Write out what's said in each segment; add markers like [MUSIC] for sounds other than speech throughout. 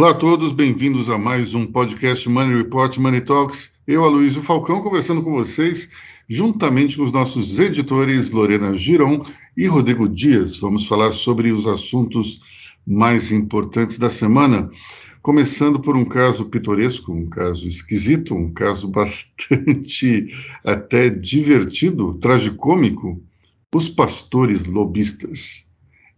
Olá a todos, bem-vindos a mais um podcast Money Report Money Talks. Eu, Aloysio Falcão, conversando com vocês, juntamente com os nossos editores Lorena Giron e Rodrigo Dias. Vamos falar sobre os assuntos mais importantes da semana. Começando por um caso pitoresco, um caso esquisito, um caso [LAUGHS] bastante até divertido, tragicômico, os pastores lobistas.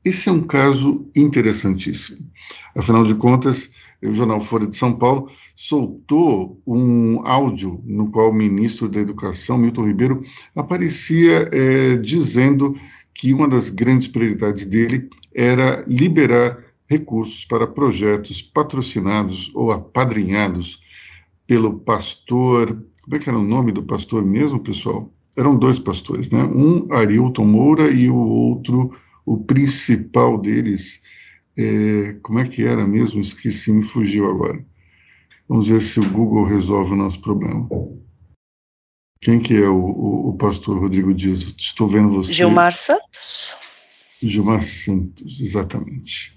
Esse é um caso interessantíssimo. Afinal de contas, o jornal Folha de São Paulo soltou um áudio no qual o ministro da Educação, Milton Ribeiro, aparecia é, dizendo que uma das grandes prioridades dele era liberar recursos para projetos patrocinados ou apadrinhados pelo pastor. Como é que era o nome do pastor mesmo, pessoal? Eram dois pastores, né? Um, Arilton Moura, e o outro, o principal deles, é, como é que era mesmo? Esqueci, me fugiu agora. Vamos ver se o Google resolve o nosso problema. Quem que é o, o, o pastor Rodrigo Dias? Estou vendo você. Gilmar Santos. Gilmar Santos, exatamente.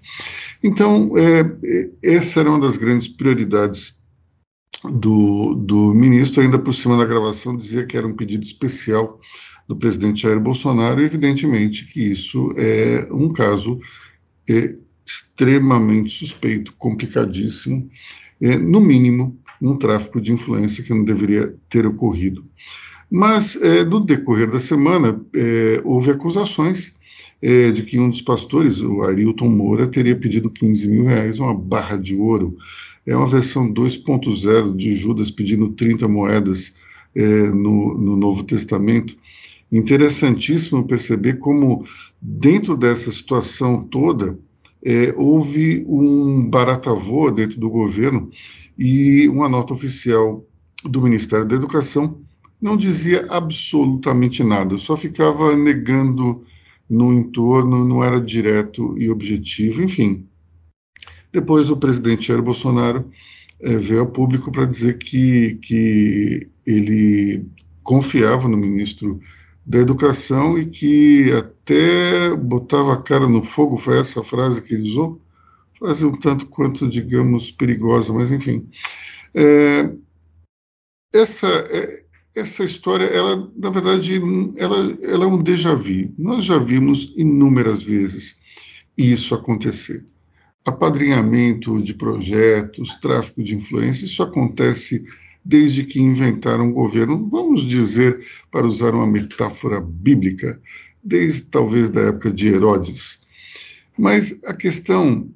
Então, é, é essa era uma das grandes prioridades do, do ministro, ainda por cima da gravação, dizia que era um pedido especial do presidente Jair Bolsonaro, e evidentemente que isso é um caso é, extremamente suspeito, complicadíssimo, é, no mínimo, um tráfico de influência que não deveria ter ocorrido. Mas, é, no decorrer da semana, é, houve acusações é, de que um dos pastores, o Arilton Moura, teria pedido 15 mil reais, uma barra de ouro. É uma versão 2.0 de Judas pedindo 30 moedas é, no, no Novo Testamento. Interessantíssimo perceber como, dentro dessa situação toda, é, houve um baratavô dentro do governo e uma nota oficial do Ministério da Educação não dizia absolutamente nada, só ficava negando no entorno, não era direto e objetivo, enfim. Depois o presidente Jair Bolsonaro é, veio a público para dizer que, que ele confiava no ministro da educação e que até botava a cara no fogo, foi essa frase que ele usou, frase um tanto quanto, digamos, perigosa, mas enfim. É, essa, é, essa história, ela, na verdade, ela, ela é um déjà vu. Nós já vimos inúmeras vezes isso acontecer. Apadrinhamento de projetos, tráfico de influência, isso acontece desde que inventaram o governo, vamos dizer, para usar uma metáfora bíblica, desde talvez da época de Herodes. Mas a questão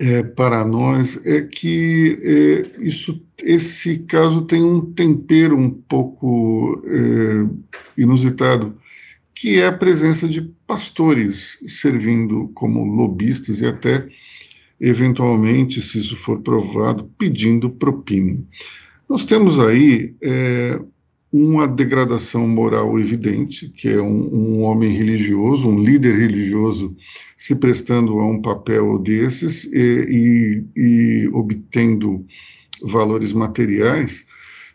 é, para nós é que é, isso, esse caso tem um tempero um pouco é, inusitado, que é a presença de pastores servindo como lobistas e até, eventualmente, se isso for provado, pedindo propina. Nós temos aí é, uma degradação moral evidente, que é um, um, homem religioso, um líder religioso, se prestando a um papel desses e, e, e obtendo valores materiais.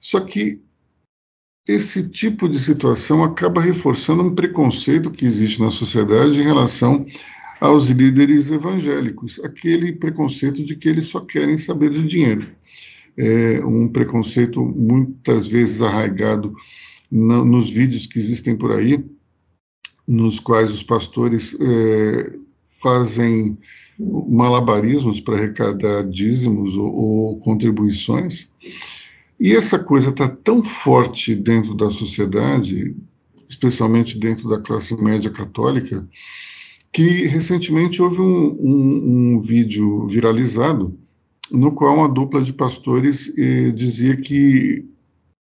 Só que esse tipo de situação acaba reforçando um preconceito que existe na sociedade em relação aos líderes evangélicos, aquele preconceito de que eles só querem saber de dinheiro é um preconceito muitas vezes arraigado no, nos vídeos que existem por aí, nos quais os pastores é, fazem malabarismos para arrecadar dízimos ou, ou contribuições. E essa coisa está tão forte dentro da sociedade, especialmente dentro da classe média católica, que recentemente houve um, um, um vídeo viralizado no qual uma dupla de pastores eh, dizia que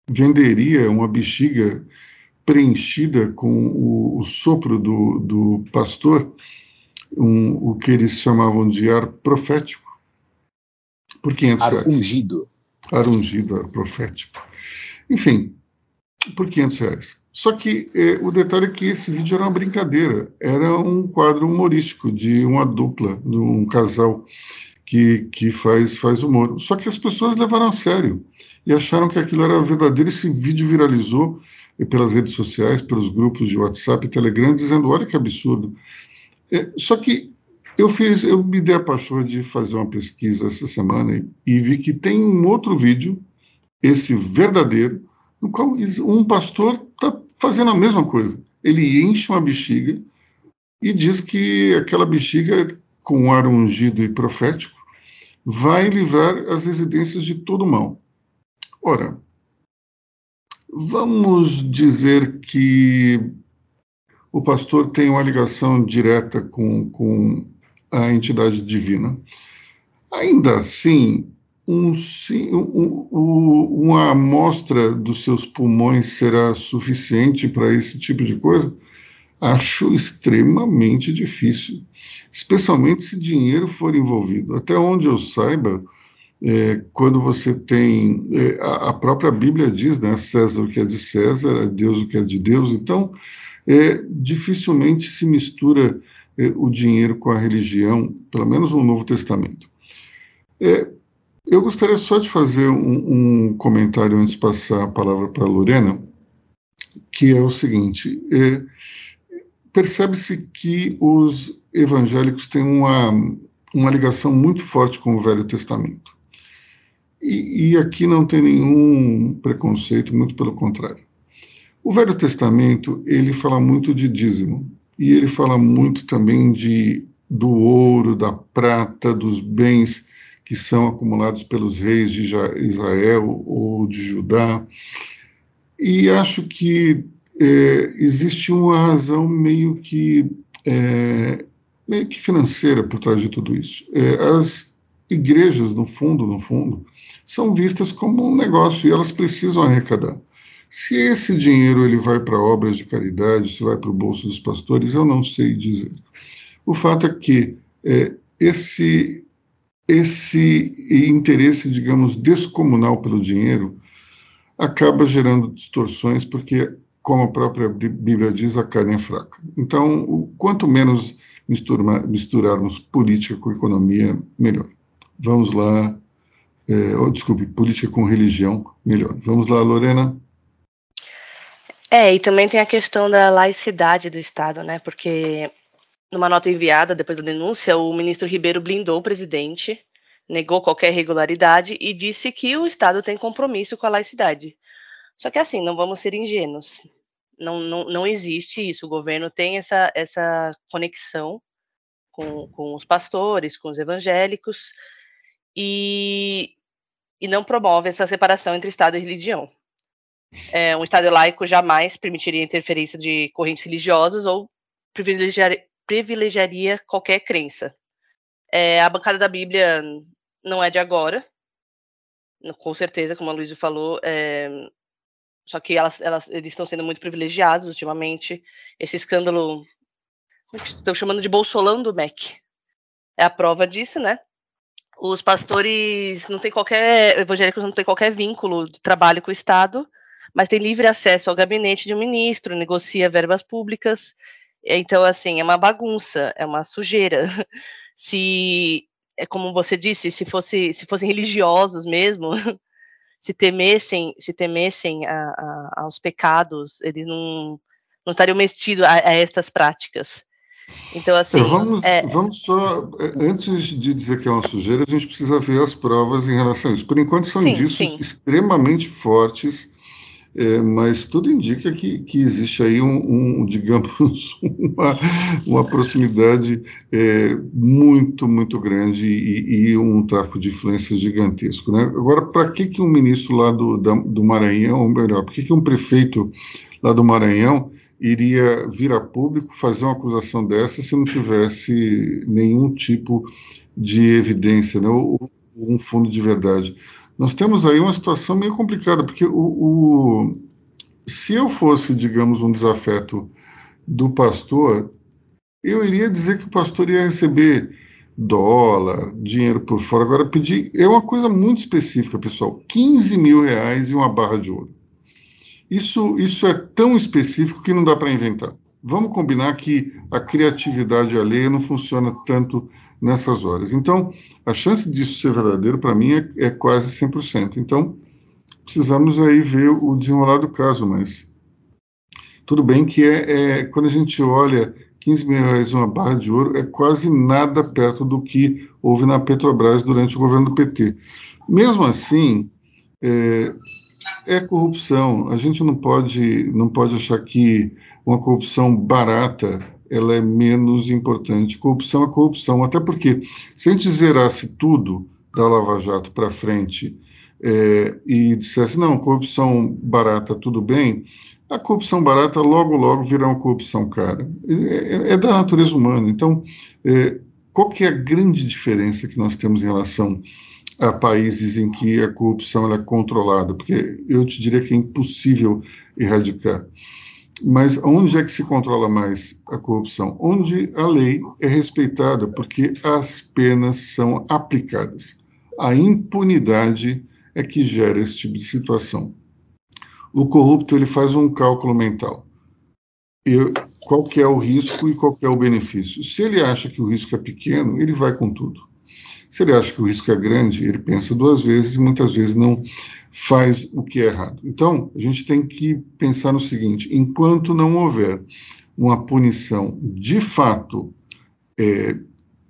venderia uma bexiga preenchida com o, o sopro do, do pastor, um, o que eles chamavam de ar profético, por 500 ar reais. Ungido. Ar ungido, ar profético. Enfim, por 500 reais. Só que eh, o detalhe é que esse vídeo era uma brincadeira, era um quadro humorístico de uma dupla, de um casal que, que faz, faz humor. Só que as pessoas levaram a sério e acharam que aquilo era verdadeiro. Esse vídeo viralizou pelas redes sociais, pelos grupos de WhatsApp e Telegram, dizendo: olha que absurdo. É, só que eu fiz, eu me dei a paixão de fazer uma pesquisa essa semana e, e vi que tem um outro vídeo, esse verdadeiro, no qual um pastor está fazendo a mesma coisa. Ele enche uma bexiga e diz que aquela bexiga, com um ar ungido e profético, vai livrar as residências de todo mal. Ora, vamos dizer que o pastor tem uma ligação direta com, com a entidade divina. Ainda assim, um, um, um, uma amostra dos seus pulmões será suficiente para esse tipo de coisa? Acho extremamente difícil, especialmente se dinheiro for envolvido. Até onde eu saiba, é, quando você tem. É, a, própria Bíblia diz, né? César o que é de César, Deus o que é de Deus. Então, é, dificilmente se mistura é, o dinheiro com a religião, pelo menos no Novo Testamento. É, eu gostaria só de fazer um, um, comentário antes de passar a palavra para a Lorena, que é o seguinte: é, percebe-se que os evangélicos têm uma, uma ligação muito forte com o Velho Testamento. E, e aqui não tem nenhum preconceito, muito pelo contrário. O Velho Testamento ele fala muito de dízimo e ele fala muito também de do ouro, da prata, dos bens que são acumulados pelos reis de Israel ou de Judá. E acho que é, existe uma razão meio que é, meio que financeira por trás de tudo isso. É, as igrejas, no fundo, no fundo, são vistas como um negócio e elas precisam arrecadar. Se esse dinheiro ele vai para obras de caridade, se vai para o bolso dos pastores, eu não sei dizer. O fato é que é, esse esse interesse, digamos, descomunal pelo dinheiro acaba gerando distorções, porque, como a própria Bíblia diz, a carne é fraca. Então, o, quanto menos mistura, misturarmos política com economia, melhor. Vamos lá. É, oh, desculpe, política com religião, melhor. Vamos lá, Lorena. É, e também tem a questão da laicidade do Estado, né? Porque numa nota enviada depois da denúncia, o ministro Ribeiro blindou o presidente, negou qualquer irregularidade e disse que o Estado tem compromisso com a laicidade. Só que assim, não vamos ser ingênuos. Não, não, não existe isso. O governo tem essa, essa conexão com, com os pastores, com os evangélicos, e, e não promove essa separação entre Estado e religião. É, um Estado laico jamais permitiria interferência de correntes religiosas ou privilegiar, privilegiaria qualquer crença. É, a bancada da Bíblia não é de agora, com certeza, como a Luísa falou, é, só que elas, elas, eles estão sendo muito privilegiados ultimamente. Esse escândalo, estão chamando de Bolsolão do MEC, é a prova disso, né? Os pastores não têm qualquer, evangélicos não têm qualquer vínculo de trabalho com o Estado, mas tem livre acesso ao gabinete de um ministro, negocia verbas públicas. Então, assim, é uma bagunça, é uma sujeira. [LAUGHS] Se, é como você disse, se, fosse, se fossem religiosos mesmo, [LAUGHS] se temessem, se temessem a, a, aos pecados, eles não, não estariam metidos a, a estas práticas. Então, assim. Vamos, é... vamos só. É, antes de dizer que é uma sujeira, a gente precisa ver as provas em relação a isso. Por enquanto, são sim, indícios sim. extremamente fortes é, mas tudo indica que, que existe aí um, um digamos, [LAUGHS] uma, uma proximidade é, muito, muito grande e, e, um tráfico de influências gigantesco. Né? Agora, para que, que um ministro lá do, da, do Maranhão, ou melhor, por que, que um prefeito lá do Maranhão iria vir a público fazer uma acusação dessa se não tivesse nenhum tipo de evidência, né? ou, ou um fundo de verdade? Nós temos aí uma situação meio complicada, porque o, o, se eu fosse, digamos, um desafeto do pastor, eu iria dizer que o pastor ia receber dólar, dinheiro por fora. Agora, pedir é uma coisa muito específica, pessoal: 15 mil reais e uma barra de ouro. Isso, isso é tão específico que não dá para inventar. Vamos combinar que a criatividade alheia não funciona tanto nessas horas. Então, a chance disso ser verdadeiro, para mim, é, é, quase 100%. Então, precisamos aí ver o desenrolar do caso, mas tudo bem que é, é quando a gente olha 15 mil reais uma barra de ouro é quase nada perto do que houve na Petrobras durante o governo do PT. Mesmo assim, é, é corrupção. A gente não pode, não pode achar que uma corrupção barata ela é menos importante. Corrupção é corrupção, até porque se a gente zerasse tudo da Lava Jato para frente é, e dissesse, não, corrupção barata, tudo bem, a corrupção barata logo, logo virá uma corrupção cara. É, é, é da natureza humana. Então, é, qual que é a grande diferença que nós temos em relação a países em que a corrupção é controlada? Porque eu te diria que é impossível erradicar. Mas onde é que se controla mais a corrupção? Onde a lei é respeitada, porque as penas são aplicadas. A impunidade é que gera esse tipo de situação. O corrupto ele faz um cálculo mental. Eu, qual que é o risco e qual que é o benefício? Se ele acha que o risco é pequeno, ele vai com tudo. Se ele acha que o risco é grande, ele pensa duas vezes e muitas vezes não faz o que é errado. Então, a gente tem que pensar no seguinte: enquanto não houver uma punição de fato é,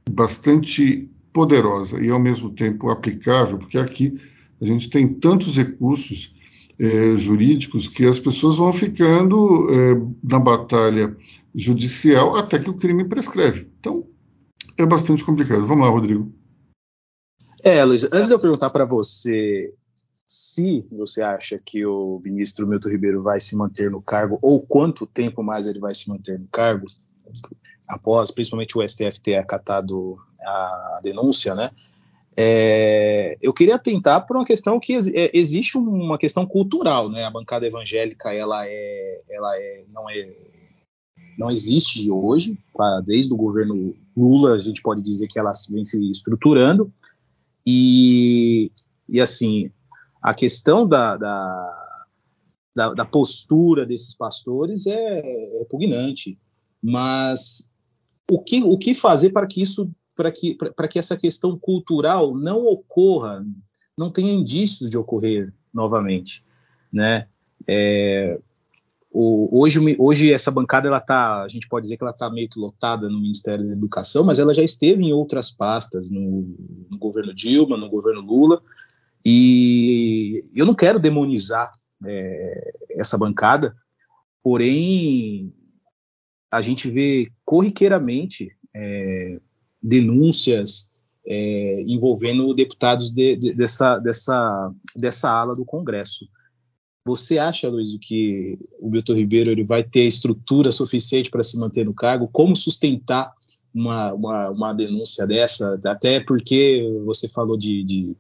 bastante poderosa e ao mesmo tempo aplicável, porque aqui a gente tem tantos recursos é, jurídicos que as pessoas vão ficando é, na batalha judicial até que o crime prescreve. Então, é bastante complicado. Vamos lá, Rodrigo. É, Luiz, antes de eu perguntar para você se você acha que o ministro Milton Ribeiro vai se manter no cargo ou quanto tempo mais ele vai se manter no cargo, após principalmente o STF ter acatado a denúncia, né? É, eu queria tentar por uma questão que é, existe uma questão cultural, né? A bancada evangélica ela é, ela é, não é, não existe hoje. Tá? Desde o governo Lula a gente pode dizer que ela vem se estruturando e, e assim a questão da, da, da, da postura desses pastores é repugnante, mas o que, o que fazer para que isso para que, para que essa questão cultural não ocorra, não tenha indícios de ocorrer novamente, né? É, o, hoje, hoje essa bancada ela tá, a gente pode dizer que ela está meio que lotada no Ministério da Educação, mas ela já esteve em outras pastas, no, no governo Dilma, no governo Lula, e eu não quero demonizar é, essa bancada, porém a gente vê corriqueiramente é, denúncias é, envolvendo deputados de, de, dessa, dessa, dessa ala do Congresso. Você acha, Luiz, que o Milton Ribeiro ele vai ter estrutura suficiente para se manter no cargo? Como sustentar uma, uma, uma denúncia dessa? Até porque você falou de, de,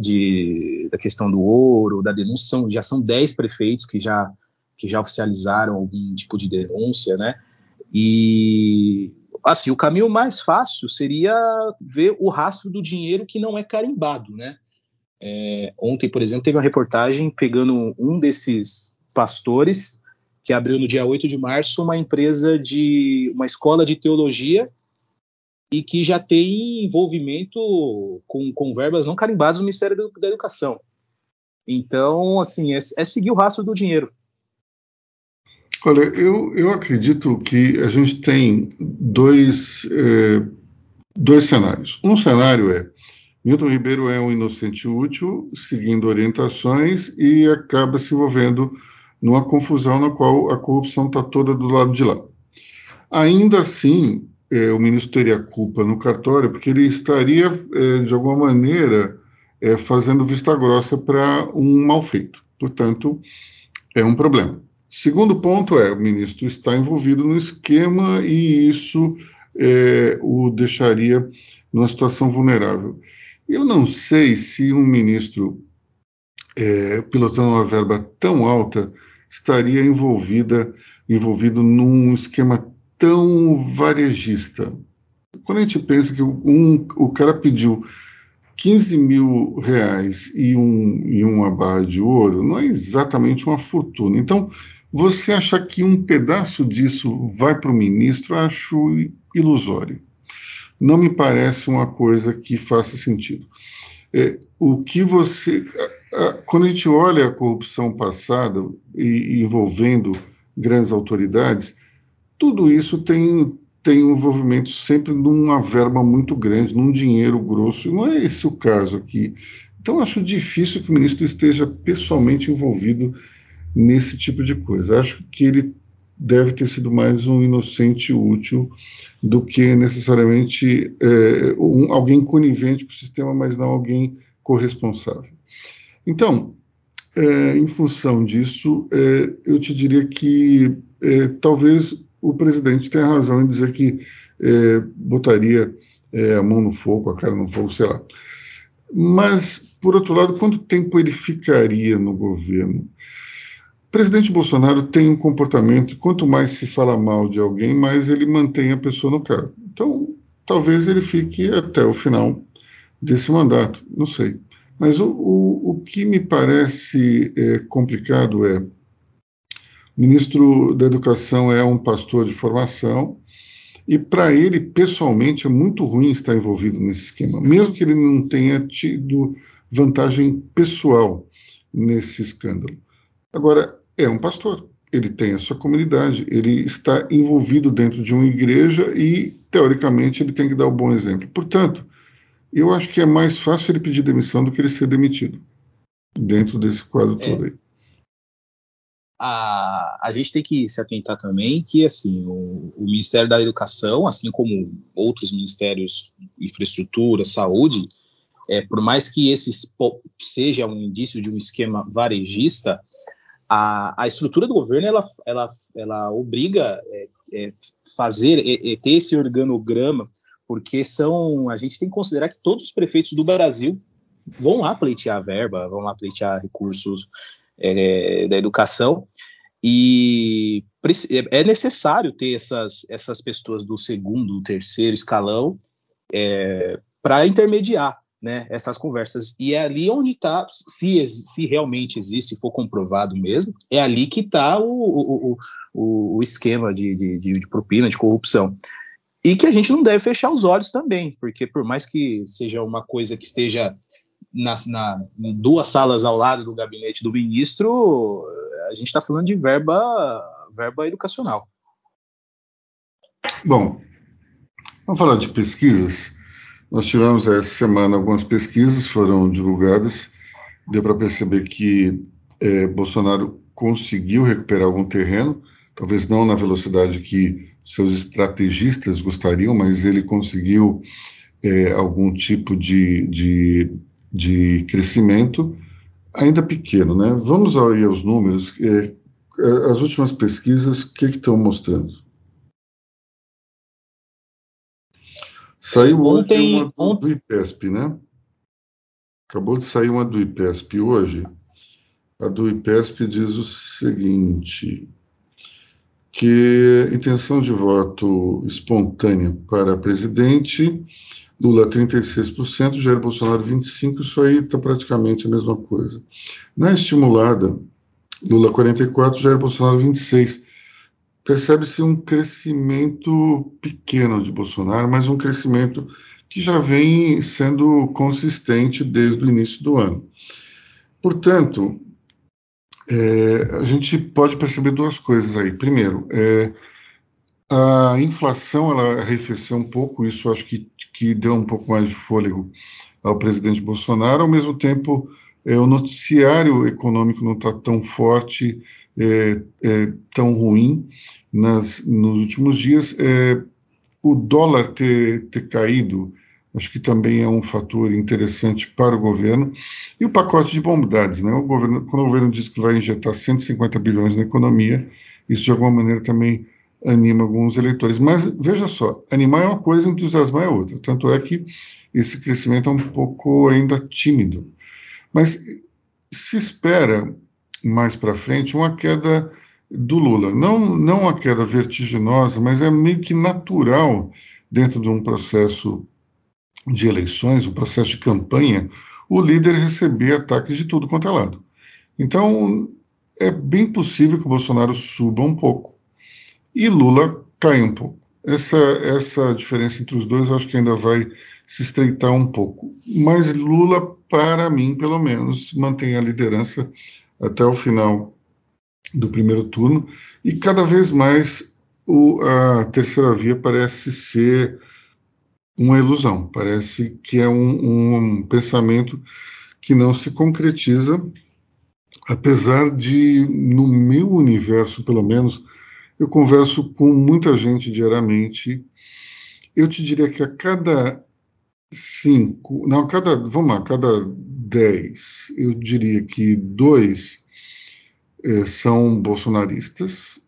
de, da questão do ouro, da denúncia, são, já são 10 prefeitos que já, que já oficializaram algum tipo de denúncia, né? E assim, o caminho mais fácil seria ver o rastro do dinheiro que não é carimbado, né? É, ontem, por exemplo, teve uma reportagem pegando um desses pastores que abriu no dia 8 de março uma empresa de uma escola de teologia e que já tem envolvimento com, com verbas não carimbadas no Ministério da Educação. Então, assim, é, é seguir o rastro do dinheiro. Olha, eu, eu acredito que a gente tem dois, é, dois cenários. Um cenário é Milton Ribeiro é um inocente útil, seguindo orientações e acaba se envolvendo numa confusão na qual a corrupção está toda do lado de lá. Ainda assim, é, o ministro teria culpa no cartório, porque ele estaria, é, de alguma maneira, é, fazendo vista grossa para um mal feito. Portanto, é um problema. Segundo ponto é, o ministro está envolvido no esquema e isso é, o deixaria numa situação vulnerável. Eu não sei se um ministro é, pilotando uma verba tão alta estaria envolvida, envolvido num esquema tão varejista. Quando a gente pensa que um, o cara pediu 15 mil reais e um, e uma barra de ouro, não é exatamente uma fortuna. Então, você achar que um pedaço disso vai para o ministro, acho ilusório. Não me parece uma coisa que faça sentido. É, o que você. Quando a gente olha a corrupção passada e envolvendo grandes autoridades, tudo isso tem tem um envolvimento sempre numa verba muito grande, num dinheiro grosso, e não é esse o caso aqui. Então, acho difícil que o ministro esteja pessoalmente envolvido nesse tipo de coisa. Acho que ele deve ter sido mais um inocente útil do que necessariamente é, um, alguém conivente com o sistema, mas não alguém corresponsável. Então, é, em função disso, é, eu te diria que talvez o presidente tenha razão em dizer que é, botaria é, a mão no fogo, a cara no fogo, sei lá. Mas, por outro lado, quanto tempo ele ficaria no governo? O presidente Bolsonaro tem um comportamento, quanto mais se fala mal de alguém, mais ele mantém a pessoa no cargo. Então, talvez ele fique até o final desse mandato, não sei. Mas o, o, o que me parece é, complicado é ministro da Educação é um pastor de formação e para ele, pessoalmente, é muito ruim estar envolvido nesse esquema, mesmo que ele não tenha tido vantagem pessoal nesse escândalo. Agora, é um pastor, ele tem a sua comunidade, ele está envolvido dentro de uma igreja e, teoricamente, ele tem que dar o um bom exemplo. Portanto, eu acho que é mais fácil ele pedir demissão do que ele ser demitido, dentro desse quadro é. todo aí. A, a gente tem que se atentar também que assim o, o Ministério da Educação, assim como outros ministérios, infraestrutura, saúde, é, por mais que esse seja um indício de um esquema varejista, a, a estrutura do governo ela, ela, ela obriga é, é, fazer é, é, ter esse organograma, porque são a gente tem que considerar que todos os prefeitos do Brasil vão lá pleitear verba, vão lá pleitear recursos é, da educação e é, é necessário ter essas, essas pessoas do segundo, terceiro escalão é, para intermediar né, essas conversas. E é ali onde está, se, se realmente existe, se for comprovado mesmo, é ali que está o, o, o, o, esquema de, de, de, propina, de corrupção. E que a gente não deve fechar os olhos também, porque por mais que seja uma coisa que esteja nas, na, em duas salas ao lado do gabinete do ministro, a gente está falando de verba, verba educacional. Bom, vamos falar de pesquisas. Nós tivemos essa semana algumas pesquisas, foram divulgadas, deu para perceber que é, Bolsonaro conseguiu recuperar algum terreno, talvez não na velocidade que seus estrategistas gostariam, mas ele conseguiu é, algum tipo de, de, de, crescimento, ainda pequeno. Né? Vamos aí aos números. É, as últimas pesquisas, o que, que estão mostrando? Saiu ontem, uma do, do IPESP, né? Acabou de sair uma do IPESP hoje. A do IPESP diz o seguinte: que intenção de voto espontânea para presidente, Lula 36%, Jair Bolsonaro 25%, isso aí está praticamente a mesma coisa. Na estimulada, Lula 44%, Jair Bolsonaro 26% percebe-se um crescimento pequeno de Bolsonaro, mas um crescimento que já vem sendo consistente desde o início do ano. Portanto, é, a gente pode perceber duas coisas aí. Primeiro, é, a inflação ela arrefeceu um pouco, isso acho que, que deu um pouco mais de fôlego ao presidente Bolsonaro, ao mesmo tempo é, o noticiário econômico não está tão forte, é, é, tão ruim nas, nos últimos dias. É, o dólar ter, ter caído, acho que também é um fator interessante para o governo. E o pacote de bondades, né? O governo, quando o governo diz que vai injetar 150 bilhões na economia, isso de alguma maneira também anima alguns eleitores. Mas veja só, animar é uma coisa, entusiasmar é outra. Tanto é que esse crescimento é um pouco ainda tímido. Mas se espera mais para frente uma queda do Lula. Não, não uma queda vertiginosa, mas é meio que natural dentro de um processo de eleições, um processo de campanha, o líder receber ataques de tudo quanto é lado. Então, é bem possível que o Bolsonaro suba um pouco e Lula caia um pouco. Essa, essa diferença entre os dois eu acho que ainda vai se estreitar um pouco. Mas Lula, para mim, pelo menos, mantém a liderança até o final do primeiro turno e cada vez mais o, a terceira via parece ser uma ilusão, parece que é um, um pensamento que não se concretiza, apesar de, no meu universo, pelo menos, eu converso com muita gente diariamente. Eu te diria que a cada cinco, não, cada, vamos lá, cada dez, eu diria que dois eh, são bolsonaristas,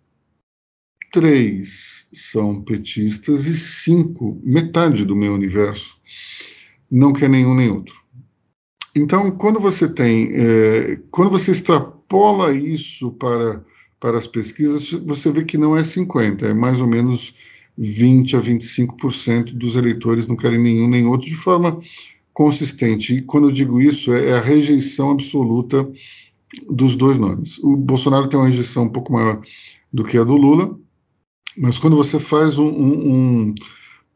três são petistas e cinco, metade do meu universo, não quer nenhum nem outro. Então, quando você tem, é, quando você extrapola isso para, para as pesquisas, você vê que não é 50, é mais ou menos 20 a 25% dos eleitores não querem nenhum nem outro de forma consistente. E quando eu digo isso, é, é a rejeição absoluta dos dois nomes. O Bolsonaro tem uma rejeição um pouco maior do que a do Lula, mas quando você faz um, um, um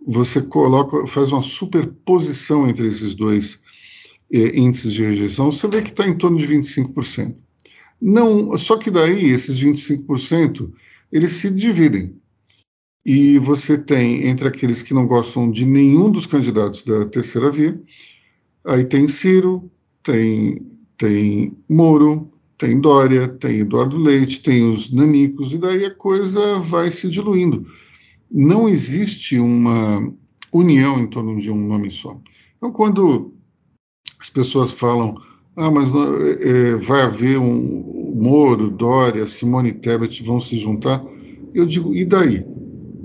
você coloca, faz uma superposição entre esses dois eh, índices de rejeição, você vê que está em torno de 25%. Não, só que daí esses 25% eles se dividem. E você tem entre aqueles que não gostam de nenhum dos candidatos da terceira via, aí tem Ciro, tem tem Moro, tem Dória, tem Eduardo Leite, tem os nanicos, e daí a coisa vai se diluindo. Não existe uma união em torno de um nome só. Então, quando as pessoas falam, ah, mas é, vai haver um Moro, Dória, Simone Tebet vão se juntar, eu digo, e daí?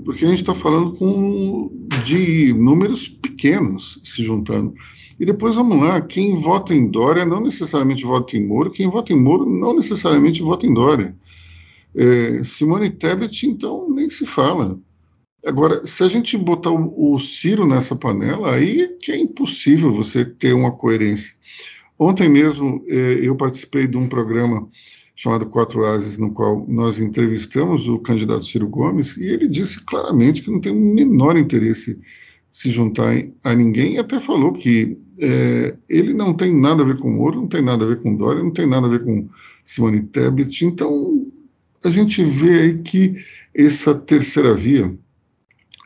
Porque a gente está falando com, de números pequenos se juntando. E depois vamos lá, quem vota em Dória não necessariamente vota em Moro, quem vota em Moro não necessariamente vota em Dória. É, Simone Tebet, então, nem se fala. Agora, se a gente botar o, o Ciro nessa panela, aí é que é impossível você ter uma coerência. Ontem mesmo é, eu participei de um programa chamado Quatro Ases, no qual nós entrevistamos o candidato Ciro Gomes, e ele disse claramente que não tem o menor interesse se juntar a ninguém, e até falou que é, ele não tem nada a ver com Moro, não tem nada a ver com Dória, não tem nada a ver com Simone Tebet. Então, a gente vê aí que essa terceira via,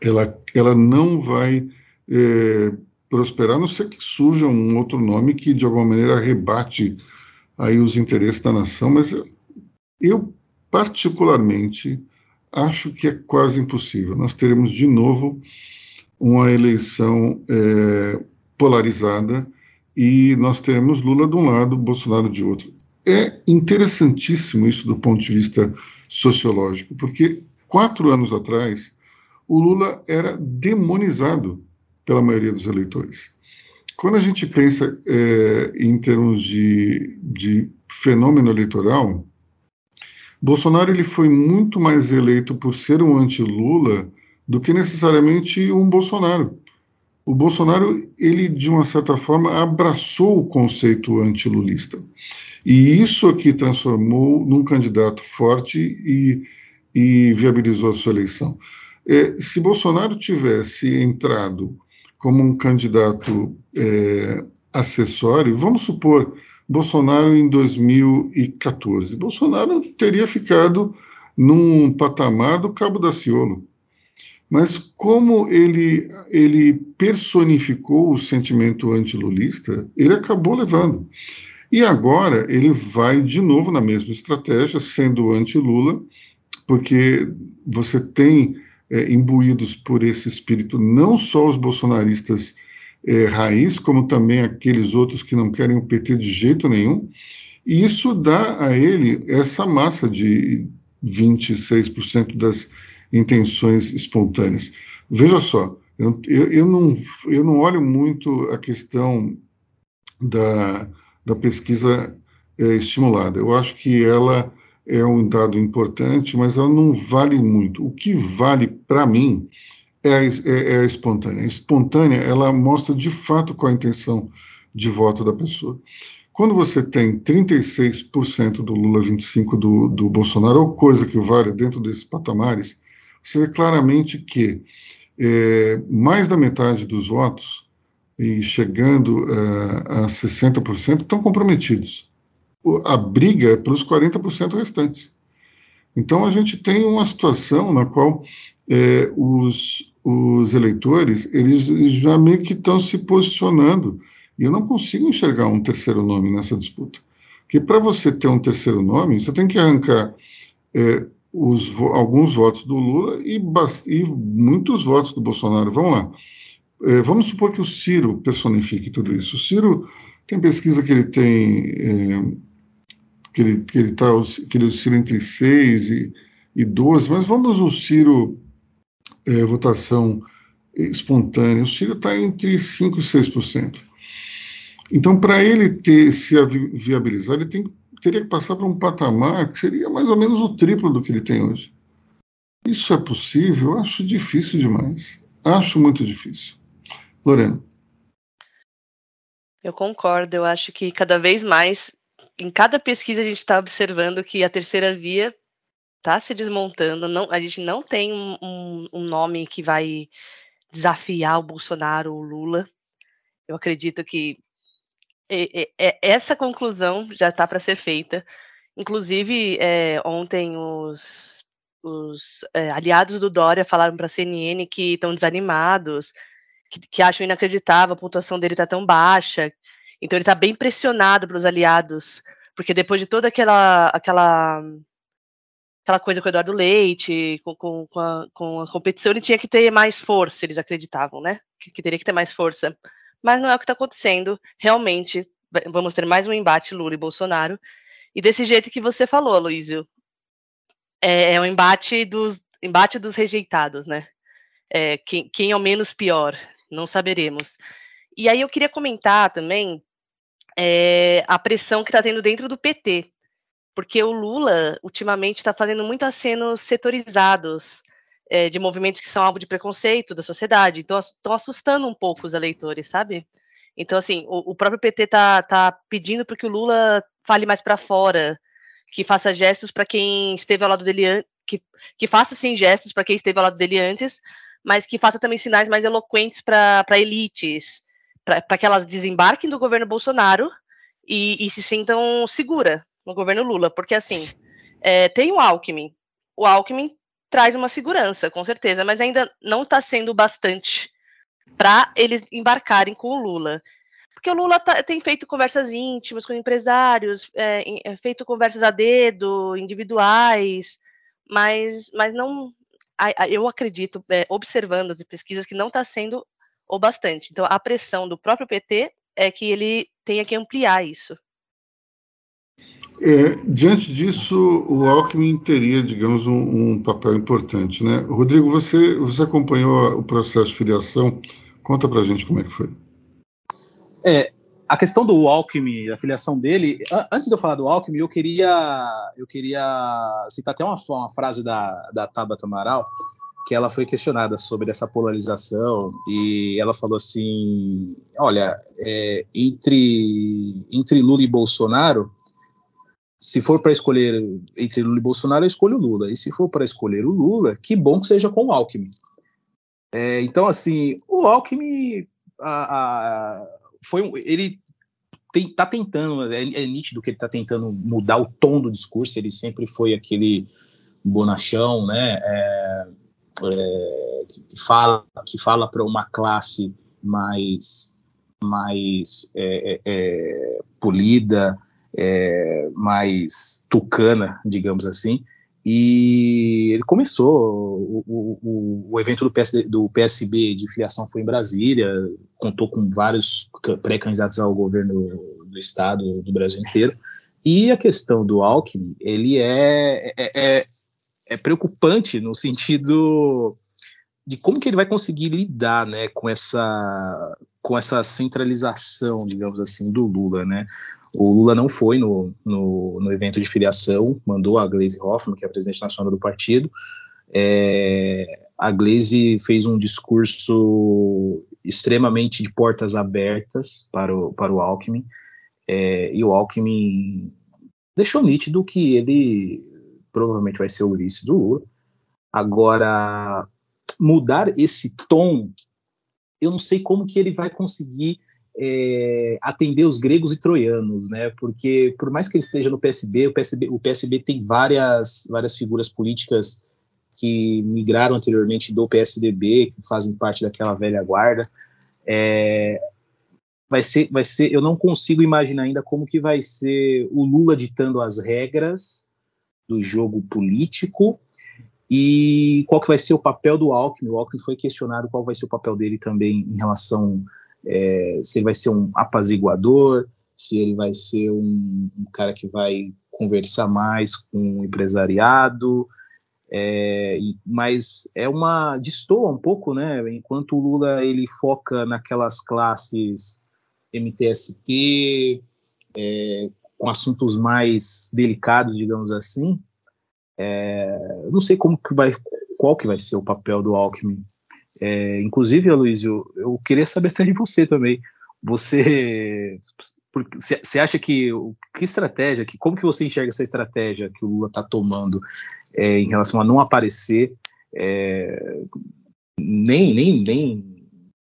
ela, ela não vai é, prosperar, a não ser que surja um outro nome que, de alguma maneira, rebate aí os interesses da nação, mas eu, particularmente, acho que é quase impossível. Nós teremos, de novo, uma eleição é, polarizada e nós teremos Lula de um lado, Bolsonaro de outro. É interessantíssimo isso do ponto de vista sociológico, porque quatro anos atrás o Lula era demonizado pela maioria dos eleitores. Quando a gente pensa é, em termos de, de fenômeno eleitoral, Bolsonaro ele foi muito mais eleito por ser um anti-Lula do que necessariamente um Bolsonaro. O Bolsonaro, ele de uma certa forma abraçou o conceito antilulista. E isso aqui transformou num candidato forte e, e viabilizou a sua eleição. É, se Bolsonaro tivesse entrado como um candidato é, acessório, vamos supor, Bolsonaro em 2014, Bolsonaro teria ficado num patamar do Cabo da Ciolo mas como ele, ele personificou o sentimento antilulista, ele acabou levando. E agora ele vai de novo na mesma estratégia, sendo anti-Lula, porque você tem é, imbuídos por esse espírito não só os bolsonaristas é, raiz, como também aqueles outros que não querem o PT de jeito nenhum, e isso dá a ele essa massa de 26% das intenções espontâneas. Veja só, eu, eu, eu, não, eu não olho muito a questão da, da pesquisa é, estimulada. Eu acho que ela é um dado importante, mas ela não vale muito. O que vale para mim é a, é, é a espontânea. A espontânea, ela mostra de fato qual a intenção de voto da pessoa. Quando você tem 36% do Lula, 25% do, do Bolsonaro, ou coisa que vale dentro desses patamares, você vê claramente que é, mais da metade dos votos, e chegando é, a 60%, estão comprometidos. A briga é pelos 40% restantes. Então a gente tem uma situação na qual é, os, os eleitores eles, já meio que estão se posicionando e eu não consigo enxergar um terceiro nome nessa disputa. Porque para você ter um terceiro nome, você tem que arrancar é, os, alguns votos do Lula e, e, muitos votos do Bolsonaro. Vamos lá. É, vamos supor que o Ciro personifique tudo isso. O Ciro tem pesquisa que ele tem. Que ele que ele está que ele oscila entre 6 e, e 12, mas vamos o Ciro é, votação espontânea. O Ciro está entre 5 e 6%. Então, para ele ter se viabilizar, ele tem, teria que passar para um patamar que seria mais ou menos o triplo do que ele tem hoje. Isso é possível? Eu acho difícil demais. Acho muito difícil. Lorena. Eu concordo. Eu acho que cada vez mais, em cada pesquisa, a gente está observando que a terceira via está se desmontando. Não, a gente não tem um, um, um nome que vai desafiar o Bolsonaro ou o Lula. Eu acredito que é, essa conclusão já está para ser feita. Inclusive, é, ontem os, os é, aliados do Dória falaram para a CNN que estão desanimados, que, que, acham inacreditável a pontuação dele está tão baixa. Então, ele está bem pressionado para os aliados, porque depois de toda aquela, aquela, aquela coisa com o Eduardo Leite, com, com, com, a, com a competição, ele tinha que ter mais força, eles acreditavam, né? Que, que teria que ter mais força mas não é o que está acontecendo. Realmente, vamos ter mais um embate Lula e Bolsonaro. E desse jeito que você falou, Luísio, é, é um embate dos, embate dos rejeitados, né? É, quem, quem é o menos pior, não saberemos. E aí eu queria comentar também é, a pressão que está tendo dentro do PT, porque o Lula ultimamente está fazendo muito acenos setorizados é, de movimentos que são alvo de preconceito da sociedade. Então, estão assustando um pouco os eleitores, sabe? Então, assim, o, o próprio PT tá, tá pedindo para que o Lula fale mais para fora, que faça gestos para quem esteve ao lado dele que, que faça sim gestos para quem esteve ao lado dele antes, mas que faça também sinais mais eloquentes para elites, para que elas desembarquem do governo Bolsonaro e, e, se sintam segura no governo Lula, porque assim é, tem o Alckmin, o Alckmin traz uma segurança, com certeza, mas ainda não está sendo bastante para eles embarcarem com o Lula. Porque o Lula tá, tem feito conversas íntimas com empresários, é, é, feito conversas a dedo, individuais, mas, mas não. Eu acredito, é, observando as pesquisas, que não está sendo o bastante. Então, a pressão do próprio PT é que ele tenha que ampliar isso. É, diante disso, o Alckmin teria, digamos, um, um, papel importante, né? Rodrigo, você, você acompanhou o processo de filiação? Conta para a gente como é que foi. É, a questão do Alckmin, a filiação dele, antes de eu falar do Alckmin, eu queria, eu queria citar até uma, uma frase da, da Tabata Amaral, que ela foi questionada sobre essa polarização e ela falou assim, olha, é, entre, entre Lula e Bolsonaro, se for para escolher entre Lula e Bolsonaro, eu escolho Lula. E se for para escolher o Lula, que bom que seja com o Alckmin. É, então, assim, o Alckmin a, a, foi ele tem, tá tentando, é, é, nítido que ele está tentando mudar o tom do discurso. Ele sempre foi aquele bonachão, né? É, é que fala que fala para uma classe mais mais é, é, polida, é, mais tucana, digamos assim. E ele começou, o, o, o evento do, PS, do PSB de filiação foi em Brasília, contou com vários pré-candidatos ao governo do estado, do Brasil inteiro. E a questão do Alckmin, ele é, é, é, preocupante no sentido de como que ele vai conseguir lidar, né, com essa com essa centralização, digamos assim, do Lula, né? O Lula não foi no, no, no, evento de filiação, mandou a Gleisi Hoffmann, que é a presidente nacional do partido. É, a Gleisi fez um discurso extremamente de portas abertas para o, para o Alckmin, é, e o Alckmin deixou nítido que ele provavelmente vai ser o vice do Lula. Agora, mudar esse tom, eu não sei como que ele vai conseguir é, atender os gregos e troianos, né? Porque por mais que ele esteja no PSB, o PSB, o PSB tem várias, várias figuras políticas que migraram anteriormente do PSDB, que fazem parte daquela velha guarda. É, vai ser, vai ser, eu não consigo imaginar ainda como que vai ser o Lula ditando as regras do jogo político e qual que vai ser o papel do Alckmin. O Alckmin foi questionado qual vai ser o papel dele também em relação é, se ele vai ser um apaziguador, se ele vai ser um, um cara que vai conversar mais com o empresariado, é, mas é uma destoa um pouco, né? Enquanto o Lula ele foca naquelas classes MTST, é, com assuntos mais delicados, digamos assim. É, não sei como que vai, qual que vai ser o papel do Alckmin. É, inclusive, Aloysio, eu queria saber até de você também. Você, você acha que que estratégia, que como que você enxerga essa estratégia que o Lula está tomando é, em relação a não aparecer é, nem nem nem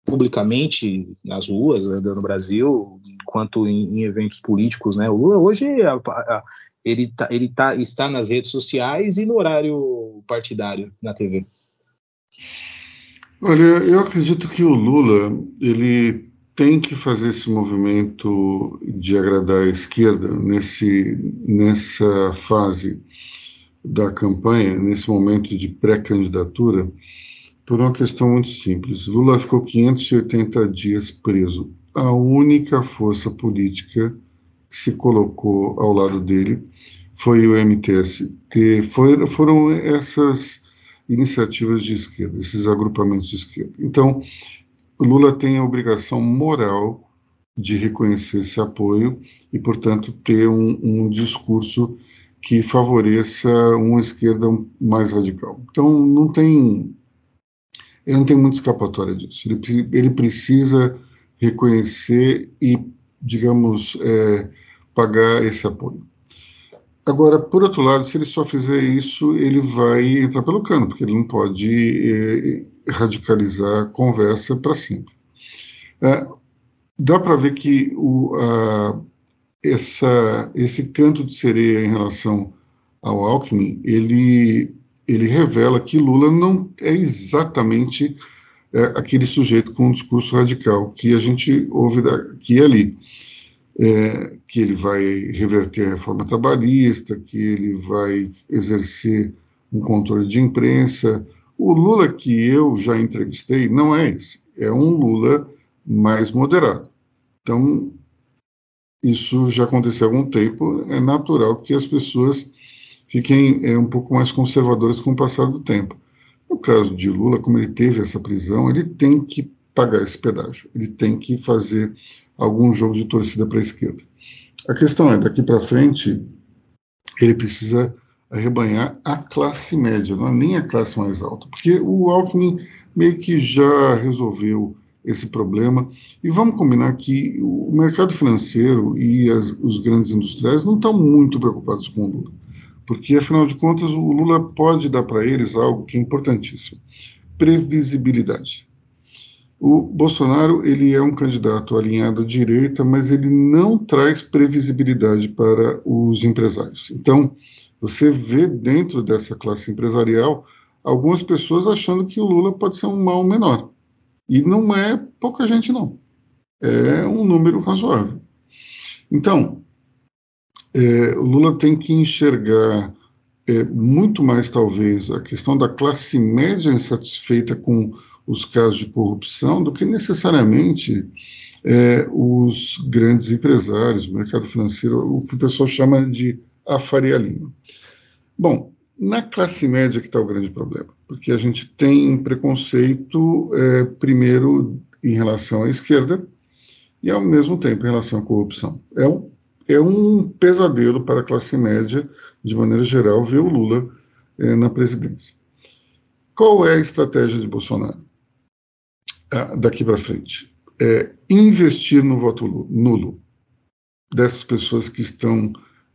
publicamente nas ruas né, no Brasil, quanto em, em, eventos políticos, né? O Lula hoje a, a, ele, tá, ele tá, está nas redes sociais e no horário partidário na TV. Olha, eu acredito que o Lula ele tem que fazer esse movimento de agradar a esquerda nesse, nessa fase da campanha, nesse momento de pré-candidatura, por uma questão muito simples. Lula ficou 580 dias preso. A única força política que se colocou ao lado dele foi o MTST. Foi, foram essas iniciativas de esquerda, esses agrupamentos de esquerda. Então, Lula tem a obrigação moral de reconhecer esse apoio e, portanto, ter um, um discurso que favoreça uma esquerda mais radical. Então, não tem ele não tem muita escapatória disso. Ele, ele precisa reconhecer e, digamos, é, pagar esse apoio. Agora, por outro lado, se ele só fizer isso, ele vai entrar pelo cano, porque ele não pode é, radicalizar a conversa para sempre. É, dá para ver que o, a, essa, esse canto de sereia em relação ao Alckmin, ele ele revela que Lula não é exatamente é, aquele sujeito com um discurso radical que a gente ouve daqui e ali. É, que ele vai reverter a reforma trabalhista, que ele vai exercer um controle de imprensa. O Lula que eu já entrevistei não é esse, é um Lula mais moderado. Então, isso já aconteceu há algum tempo, é natural que as pessoas fiquem é, um pouco mais conservadoras com o passar do tempo. No caso de Lula, como ele teve essa prisão, ele tem que pagar esse pedágio, ele tem que fazer algum jogo de torcida para a esquerda. A questão é, daqui para frente, ele precisa arrebanhar a classe média, não é nem a classe mais alta, porque o Alckmin meio que já resolveu esse problema. E vamos combinar que o mercado financeiro e as, os grandes industriais não estão muito preocupados com o Lula porque afinal de contas o Lula pode dar para eles algo que é importantíssimo: previsibilidade. O Bolsonaro ele é um candidato alinhado à direita, mas ele não traz previsibilidade para os empresários. Então, você vê dentro dessa classe empresarial algumas pessoas achando que o Lula pode ser um mal menor. E não é pouca gente, não. É um número razoável. Então, é, o Lula tem que enxergar é, muito mais, talvez, a questão da classe média insatisfeita com os casos de corrupção do que necessariamente é, os grandes empresários, o mercado financeiro, o que o pessoal chama de a Faria Lima. Bom, na classe média que está o grande problema, porque a gente tem preconceito, é, primeiro, em relação à esquerda, e ao mesmo tempo em relação à corrupção. É o é um pesadelo para a classe média, de maneira geral, ver o Lula é, na presidência. Qual é a estratégia de Bolsonaro ah, daqui para frente? É investir no voto nulo dessas pessoas que estão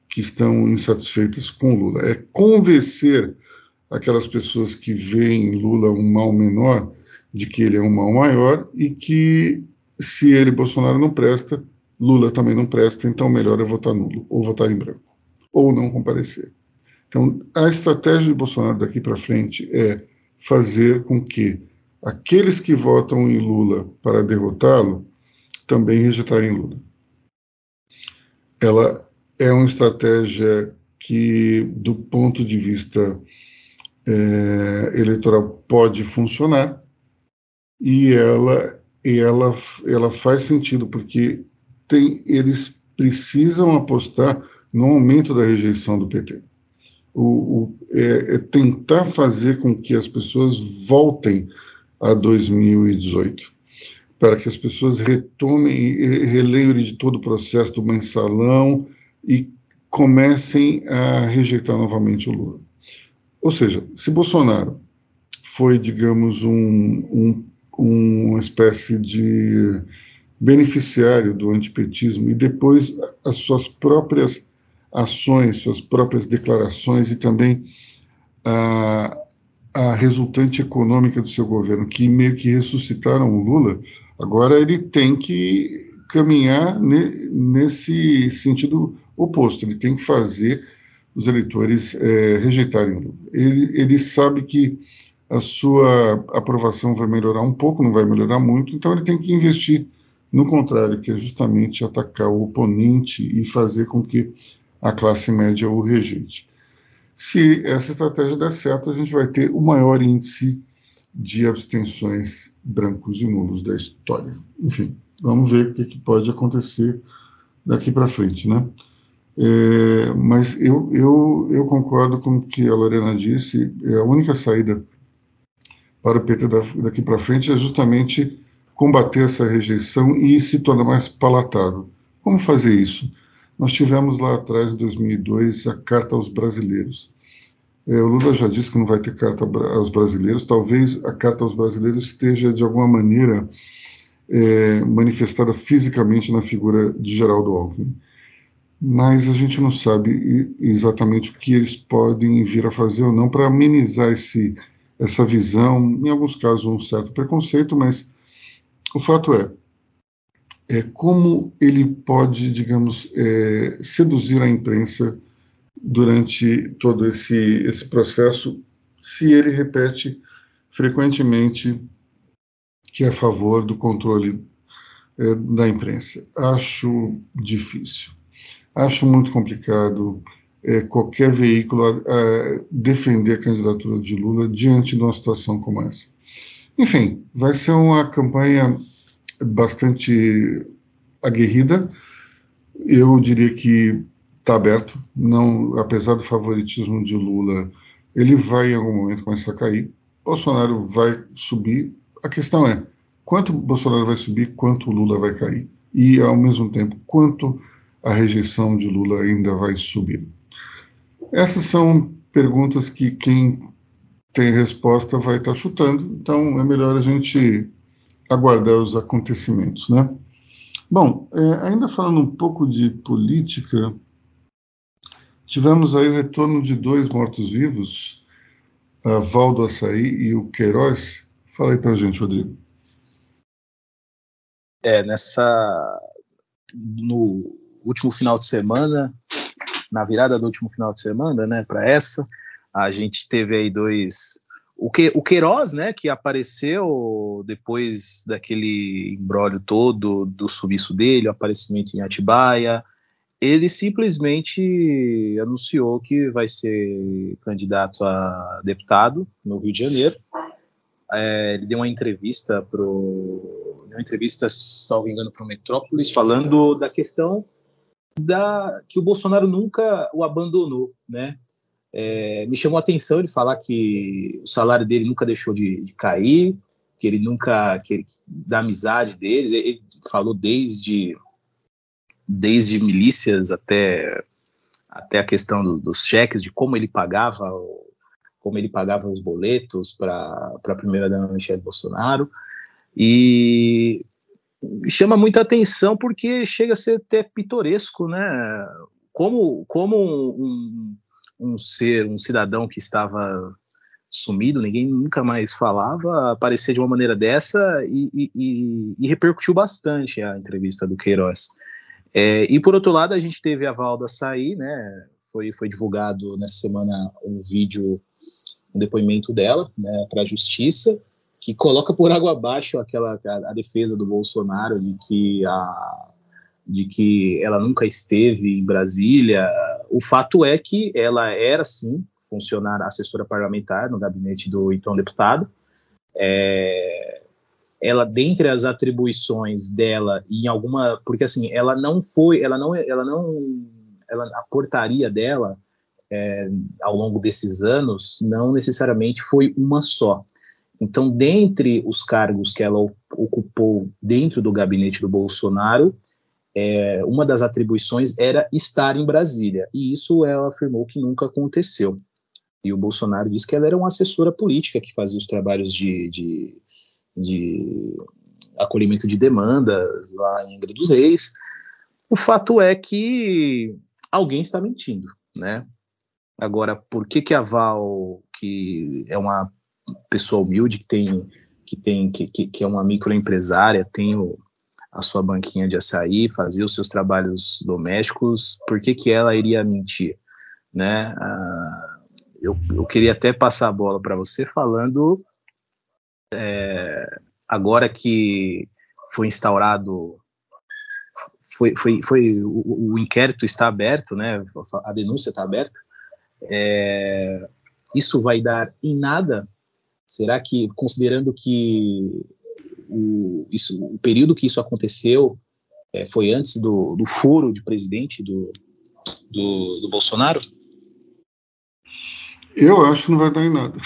que estão insatisfeitas com Lula. É convencer aquelas pessoas que veem Lula um mal menor de que ele é um mal maior e que se ele, Bolsonaro, não presta, Lula também não presta, então melhor é votar nulo, ou votar em branco, ou não comparecer. Então, a estratégia de Bolsonaro daqui para frente é fazer com que aqueles que votam em Lula para derrotá-lo também rejeitarem Lula. Ela é uma estratégia que, do ponto de vista é, eleitoral, pode funcionar e ela, ela, ela faz sentido, porque tem, eles precisam apostar no aumento da rejeição do PT o, o é, é tentar fazer com que as pessoas voltem a 2018, para que as pessoas retomem relembrem de todo o processo do mensalão e comecem a rejeitar novamente o Lula. Ou seja, se Bolsonaro foi, digamos, um, um, uma espécie de beneficiário do antipetismo e depois as suas próprias ações, suas próprias declarações e também a, a resultante econômica do seu governo, que meio que ressuscitaram o Lula, agora ele tem que caminhar ne, nesse sentido oposto, ele tem que fazer os eleitores é, rejeitarem o Lula. Ele, ele sabe que a sua aprovação vai melhorar um pouco, não vai melhorar muito, então ele tem que investir no contrário, que é justamente atacar o oponente e fazer com que a classe média o rejeite. Se essa estratégia der certo, a gente vai ter o maior índice de abstenções brancos e nulos da história. Enfim, vamos ver o que, pode acontecer daqui para frente, né? É, mas eu, eu, eu concordo com o que a Lorena disse, é a única saída para o PT daqui para frente é justamente combater essa rejeição e se tornar mais palatável. Como fazer isso? Nós tivemos lá atrás, em 2002, a Carta aos Brasileiros. É, o Lula já disse que não vai ter carta aos brasileiros, talvez a Carta aos Brasileiros esteja, de alguma maneira, é, manifestada fisicamente na figura de Geraldo Alckmin. Mas a gente não sabe exatamente o que eles podem vir a fazer ou não para amenizar esse, essa visão, em alguns casos um certo preconceito, mas o fato é, é, como ele pode, digamos, é, seduzir a imprensa durante todo esse, esse processo, se ele repete frequentemente que é a favor do controle é, da imprensa. Acho difícil. Acho muito complicado é, qualquer veículo a, defender a candidatura de Lula diante de uma situação como essa. Enfim, vai ser uma campanha bastante aguerrida. Eu diria que está aberto, não, apesar do favoritismo de Lula, ele vai em algum momento começar a cair. Bolsonaro vai subir. A questão é quanto Bolsonaro vai subir, quanto Lula vai cair e ao mesmo tempo quanto a rejeição de Lula ainda vai subir. Essas são perguntas que quem tem resposta vai estar tá chutando, então é melhor a gente aguardar os acontecimentos, né? Bom, é, ainda falando um pouco de política, tivemos aí o retorno de dois mortos-vivos, a Valdo Açaí e o Queiroz. Fala aí pra gente, Rodrigo. É, nessa. No último final de semana, na virada do último final de semana, né, para essa, a gente teve aí dois o, que, o Queiroz, né, que apareceu depois daquele embrólio todo do sumiço dele, o aparecimento em Atibaia, ele simplesmente anunciou que vai ser candidato a deputado no Rio de Janeiro. É, ele deu uma entrevista para uma entrevista, salvo engano, para o Metrópolis, falando da questão da que o Bolsonaro nunca o abandonou, né? É, me chamou a atenção ele falar que o salário dele nunca deixou de, de cair, que ele nunca, que ele, da amizade deles, ele falou desde desde milícias até até a questão do, dos cheques, de como ele pagava como ele pagava os boletos para a primeira dama Michelle Bolsonaro e chama muita atenção porque chega a ser até pitoresco, né? Como como um, um um ser, um cidadão que estava sumido, ninguém nunca mais falava, aparecer de uma maneira dessa e, e, e repercutiu bastante a entrevista do Queiroz. É, e por outro lado, a gente teve a Valda sair, né? Foi, foi divulgado nessa semana um vídeo, um depoimento dela, né, para a justiça, que coloca por água abaixo aquela a, a, defesa do Bolsonaro de que a de que ela nunca esteve em Brasília. O fato é que ela era sim funcionária assessora parlamentar no gabinete do então deputado. É, ela dentre as atribuições dela em alguma porque assim ela não foi ela não ela não ela, a portaria dela é, ao longo desses anos não necessariamente foi uma só então dentre os cargos que ela ocupou dentro do gabinete do Bolsonaro é, uma das atribuições era estar em Brasília e isso ela afirmou que nunca aconteceu e o Bolsonaro disse que ela era uma assessora política que fazia os trabalhos de, de, de acolhimento de demandas lá em Angra dos Reis. O fato é que alguém está mentindo, né? Agora, por que que a Val, que é uma pessoa humilde, que tem que tem que, que, que é uma microempresária, tem o, a sua banquinha de açaí, fazia os seus trabalhos domésticos, por que que ela iria mentir, né? Ah, eu, eu queria até passar a bola para você falando é, agora que foi instaurado foi, foi, foi o, o, inquérito está aberto, né? A denúncia está aberta. É, isso vai dar em nada? Será que, considerando que o, isso, o período que isso aconteceu é, foi antes do, do furo de presidente do, do, do Bolsonaro? Eu acho que não vai dar em nada.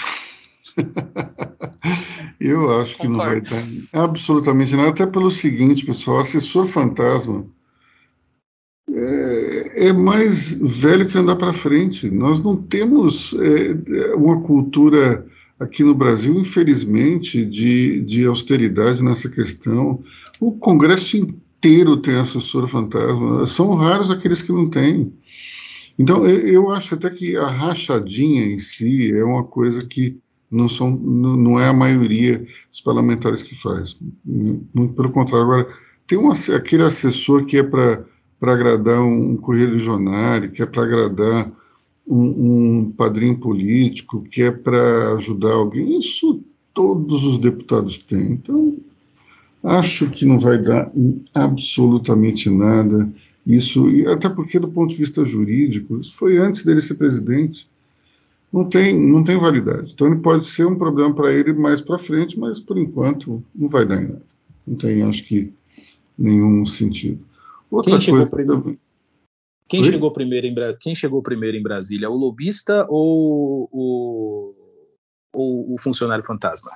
[LAUGHS] Eu acho que Concordo. não vai dar absolutamente nada, até pelo seguinte, pessoal, assessor fantasma é, é mais velho que andar para frente. Nós não temos é, uma cultura aqui no Brasil, infelizmente, de, de austeridade nessa questão. O Congresso inteiro tem assessor fantasma, são raros aqueles que não têm. Então, eu acho até que a rachadinha em si é uma coisa que não, são, não é a maioria dos parlamentares que faz. Muito pelo contrário. Agora, tem um, aquele assessor que é para agradar um correligionário, que é para agradar um, um, padrinho político, que é para ajudar alguém. Isso todos os deputados têm. Então, acho que não vai dar absolutamente nada. Isso, e até porque, do ponto de vista jurídico, isso foi antes dele ser presidente. Não tem, não tem validade. Então, ele pode ser um problema para ele mais para frente, mas por enquanto não vai dar em nada. Não tem, acho que, nenhum sentido. Outra quem coisa também. Quem chegou, primeiro em Bra... quem chegou primeiro em Brasília? O lobista ou o, ou o funcionário fantasma?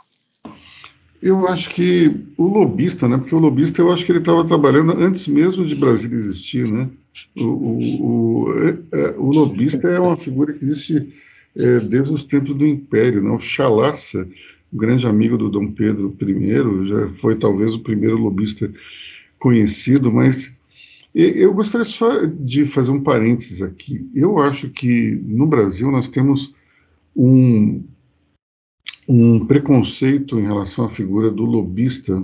Eu acho que o lobista, né? Porque o lobista, eu acho que ele estava trabalhando antes mesmo de Brasília existir, né? O, o, o, é, é, o lobista é uma figura que existe é, desde os tempos do Império, né? O Chalaça, o grande amigo do Dom Pedro I, já foi talvez o primeiro lobista conhecido, mas eu gostaria só de fazer um parênteses aqui. Eu acho que no Brasil nós temos um um preconceito em relação à figura do lobista,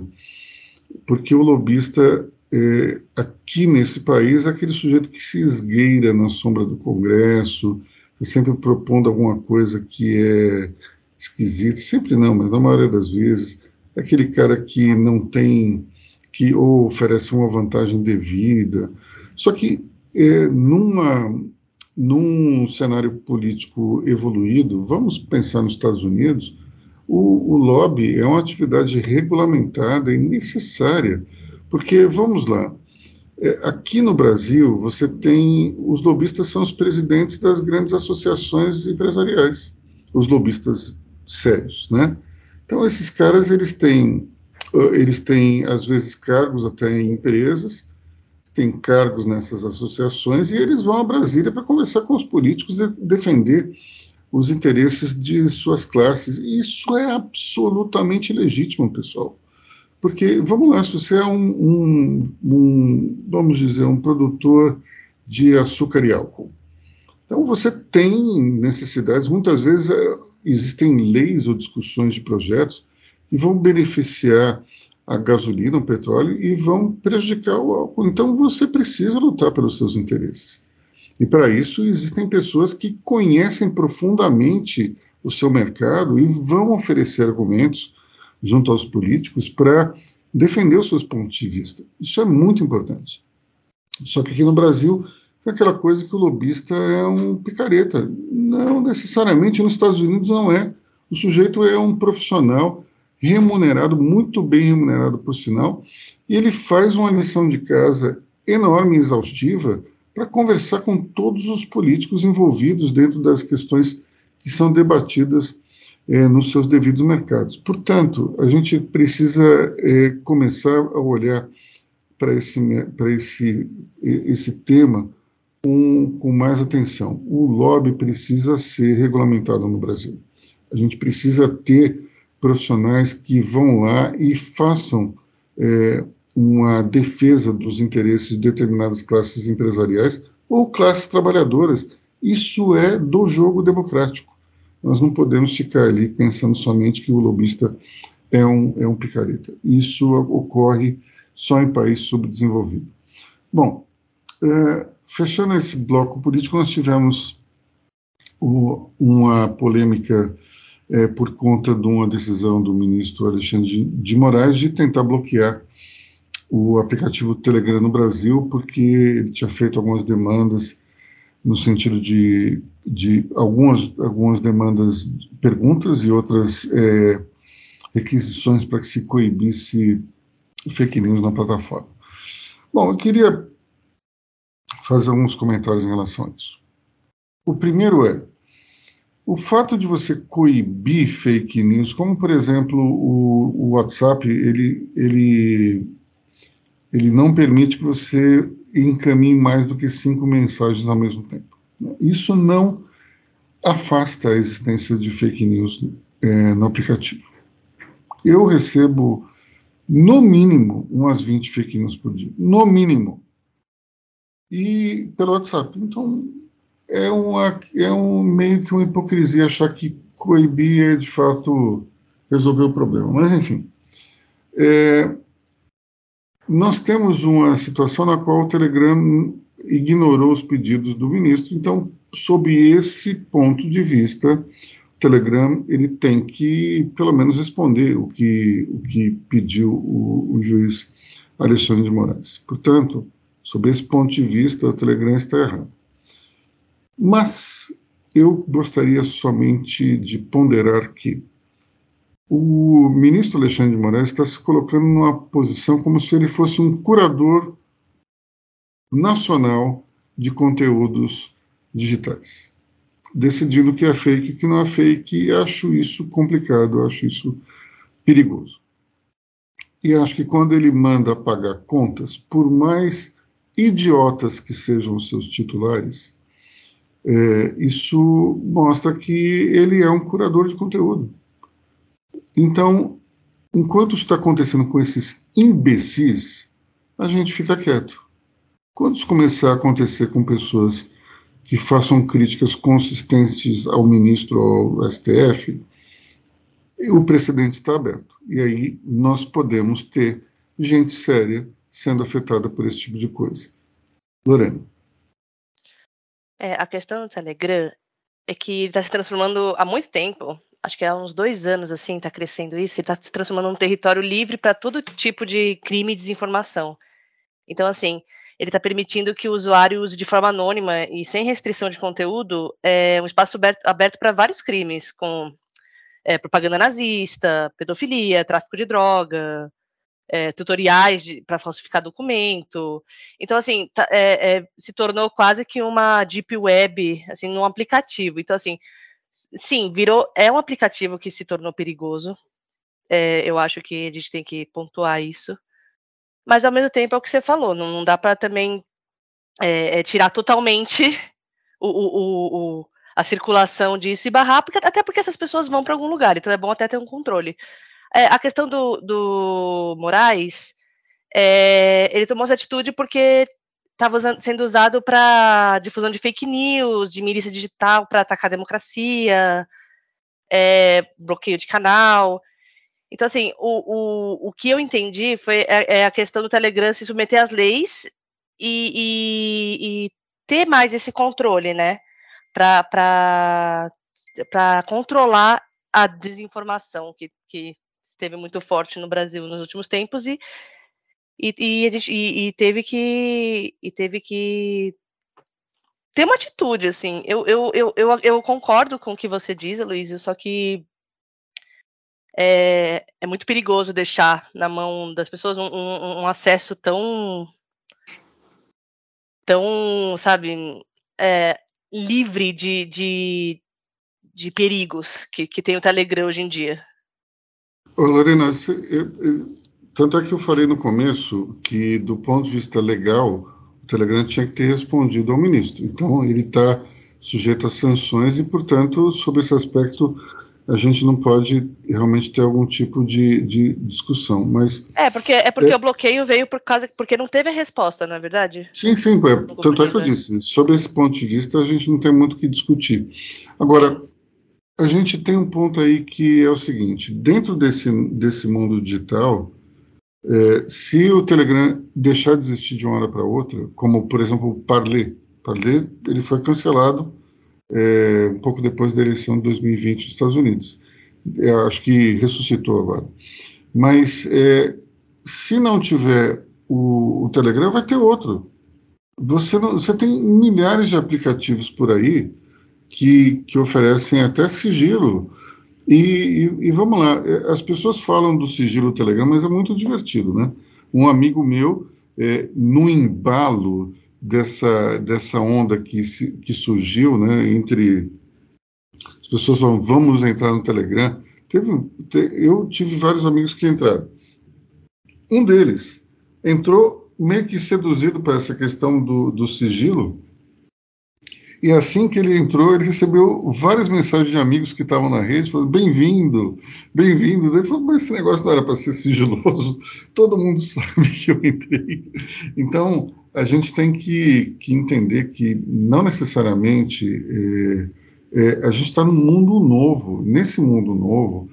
porque o lobista é, aqui nesse país é aquele sujeito que se esgueira na sombra do Congresso, sempre propondo alguma coisa que é esquisita, sempre não, mas na maioria das vezes, é aquele cara que não tem, que ou oferece uma vantagem devida. Só que é, numa, num cenário político evoluído, vamos pensar nos Estados Unidos, o, o lobby é uma atividade regulamentada e necessária, porque, vamos lá, é, aqui no Brasil, você tem. Os lobistas são os presidentes das grandes associações empresariais, os lobistas sérios, né? Então, esses caras, eles têm, eles têm, às vezes, cargos até em empresas, têm cargos nessas associações, e eles vão a Brasília para conversar com os políticos e defender os interesses de suas classes. Isso é absolutamente legítimo, pessoal. Porque, vamos lá, se você é um, um, um, vamos dizer, um produtor de açúcar e álcool, então você tem necessidades, muitas vezes, é, existem leis ou discussões de projetos que vão beneficiar a gasolina, o petróleo e vão prejudicar o álcool. Então você precisa lutar pelos seus interesses. E para isso existem pessoas que conhecem profundamente o seu mercado e vão oferecer argumentos junto aos políticos para defender os seus pontos de vista. Isso é muito importante. Só que aqui no Brasil é aquela coisa que o lobista é um picareta. Não necessariamente nos Estados Unidos não é. O sujeito é um profissional remunerado, muito bem remunerado por sinal, e ele faz uma lição de casa enorme e exaustiva para conversar com todos os políticos envolvidos dentro das questões que são debatidas é, nos seus devidos mercados. Portanto, a gente precisa é, começar a olhar para esse, esse, esse tema com, com mais atenção. O lobby precisa ser regulamentado no Brasil. A gente precisa ter profissionais que vão lá e façam é, uma defesa dos interesses de determinadas classes empresariais ou classes trabalhadoras. Isso é do jogo democrático. Nós não podemos ficar ali pensando somente que o lobista é um, é um picareta. Isso ocorre só em país subdesenvolvido. Bom, é, fechando esse bloco político, nós tivemos o, uma polêmica é, por conta de uma decisão do ministro Alexandre de, Moraes de tentar bloquear o aplicativo Telegram no Brasil, porque ele tinha feito algumas demandas no sentido de, de algumas, algumas demandas, perguntas e outras é, requisições para que se coibisse fake news na plataforma. Bom, eu queria fazer alguns comentários em relação a isso. O primeiro é, o fato de você coibir fake news, como por exemplo o, o WhatsApp, ele, ele, ele não permite que você encaminhe mais do que cinco mensagens ao mesmo tempo. Isso não afasta a existência de fake news é, no aplicativo. Eu recebo, no mínimo, umas 20 fake news por dia. No mínimo. E pelo WhatsApp. Então, é, uma, é um meio que uma hipocrisia achar que coibir é, de fato, resolver o problema. Mas, enfim. É, nós temos uma situação na qual o Telegram ignorou os pedidos do ministro, então, sob esse ponto de vista, o Telegram ele tem que, pelo menos, responder o que, o que pediu o, o juiz Alexandre de Moraes. Portanto, sob esse ponto de vista, o Telegram está errado. Mas eu gostaria somente de ponderar que o ministro Alexandre de Moraes está se colocando numa posição como se ele fosse um curador nacional de conteúdos digitais, decidindo que é fake e que não é fake, e acho isso complicado, acho isso perigoso. E acho que quando ele manda pagar contas, por mais idiotas que sejam os seus titulares, é, isso mostra que ele é um curador de conteúdo então, enquanto está acontecendo com esses imbecis, a gente fica quieto. Quando isso começar a acontecer com pessoas que façam críticas consistentes ao ministro ao STF, o precedente está aberto. E aí nós podemos ter gente séria sendo afetada por esse tipo de coisa. Lorena. É, a questão do Telegram é que está se transformando há muito tempo acho que há uns dois anos, assim, está crescendo isso, e está se transformando num território livre para todo tipo de crime e desinformação. Então, assim, ele está permitindo que o usuário use de forma anônima e sem restrição de conteúdo é, um espaço aberto para vários crimes, com é, propaganda nazista, pedofilia, tráfico de droga, é, tutoriais para falsificar documento. Então, assim, tá, é, é, se tornou quase que uma deep web, assim, num aplicativo. Então, assim, sim, virou. É um aplicativo que se tornou perigoso. É, eu acho que a gente tem que pontuar isso. Mas ao mesmo tempo é o que você falou, não, não dá para também é, é, tirar totalmente [LAUGHS] o, o, o, a circulação disso e barrar, porque, até porque essas pessoas vão para algum lugar, então é bom até ter um controle. É, a questão do, do Moraes, é, ele tomou essa atitude porque estava sendo usado para difusão de fake news, de milícia digital para atacar a democracia. é, bloqueio de canal. Então, assim, o, o, o que eu entendi foi é, é a questão do Telegram se submeter às leis e, e, e ter mais esse controle, né? Para controlar a desinformação que, que esteve muito forte no Brasil nos últimos tempos e, e, e, gente, e, e teve que e teve que ter uma atitude, assim. Eu, eu, eu, eu, eu concordo com o que você diz, Luiz, só que é, é muito perigoso deixar na mão das pessoas um, um, um acesso tão tão, sabe, é, livre de, de, de perigos que, que tem o Telegram hoje em dia. Ô, Lorena, tanto é que eu falei no começo que, do ponto de vista legal, o Telegram tinha que ter respondido ao ministro. Então, ele está sujeito a sanções e, portanto, sobre esse aspecto, a gente não pode realmente ter algum tipo de, de discussão. Mas é porque é porque é, o bloqueio veio por causa porque não teve a resposta, não é verdade? Sim, sim. É, tanto é que eu disse. Sobre esse ponto de vista, a gente não tem muito o que discutir. Agora, a gente tem um ponto aí que é o seguinte: dentro desse desse mundo digital, é, se o Telegram deixar de existir de uma hora para outra, como por exemplo o Parler, Parler ele foi cancelado é, um pouco depois da eleição de 2020 dos Estados Unidos. É, acho que ressuscitou agora. Mas é, se não tiver o, o, Telegram, vai ter outro. Você, não, você tem milhares de aplicativos por aí que, que oferecem até sigilo. E, e, e, vamos lá, é, as pessoas falam do sigilo Telegram, mas é muito divertido, né? Um amigo meu, é, no embalo dessa, dessa onda que, que surgiu né, entre as pessoas falam, vamos entrar no Telegram. Teve, eu tive vários amigos que entraram. Um deles entrou meio que seduzido para essa questão do, do sigilo, e assim que ele entrou, ele recebeu várias mensagens de amigos que estavam na rede, falando: bem-vindo, bem-vindo. Ele falou: mas esse negócio não era para ser sigiloso, [LAUGHS] todo mundo sabe que eu entrei. Então, a gente tem que, que entender que não necessariamente é, é, a gente está num mundo novo. Nesse mundo novo,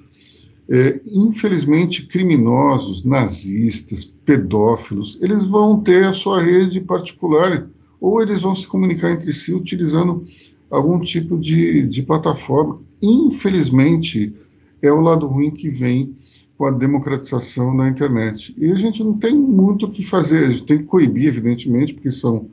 é, infelizmente, criminosos, nazistas, pedófilos, eles vão ter a sua rede particular ou eles vão se comunicar entre si utilizando algum tipo de, de plataforma. Infelizmente, é o lado ruim que vem com a democratização da internet. E a gente não tem muito o que fazer, a gente tem que coibir, evidentemente, porque são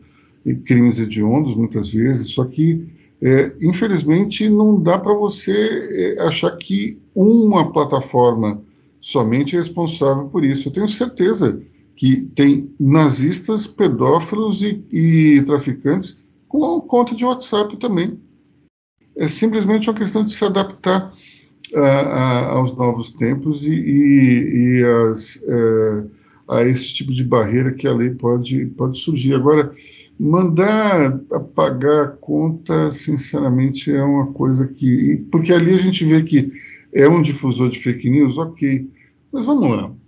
crimes hediondos muitas vezes, só que, é, infelizmente, não dá para você é, achar que uma plataforma somente é responsável por isso. Eu tenho certeza que tem nazistas, pedófilos e, e traficantes com conta de WhatsApp também. É simplesmente uma questão de se adaptar a, aos novos tempos e, e, e as, é, a esse tipo de barreira que a lei pode, pode surgir. Agora, mandar apagar a conta, sinceramente, é uma coisa que. Porque ali a gente vê que é um difusor de fake news, ok. Mas vamos lá.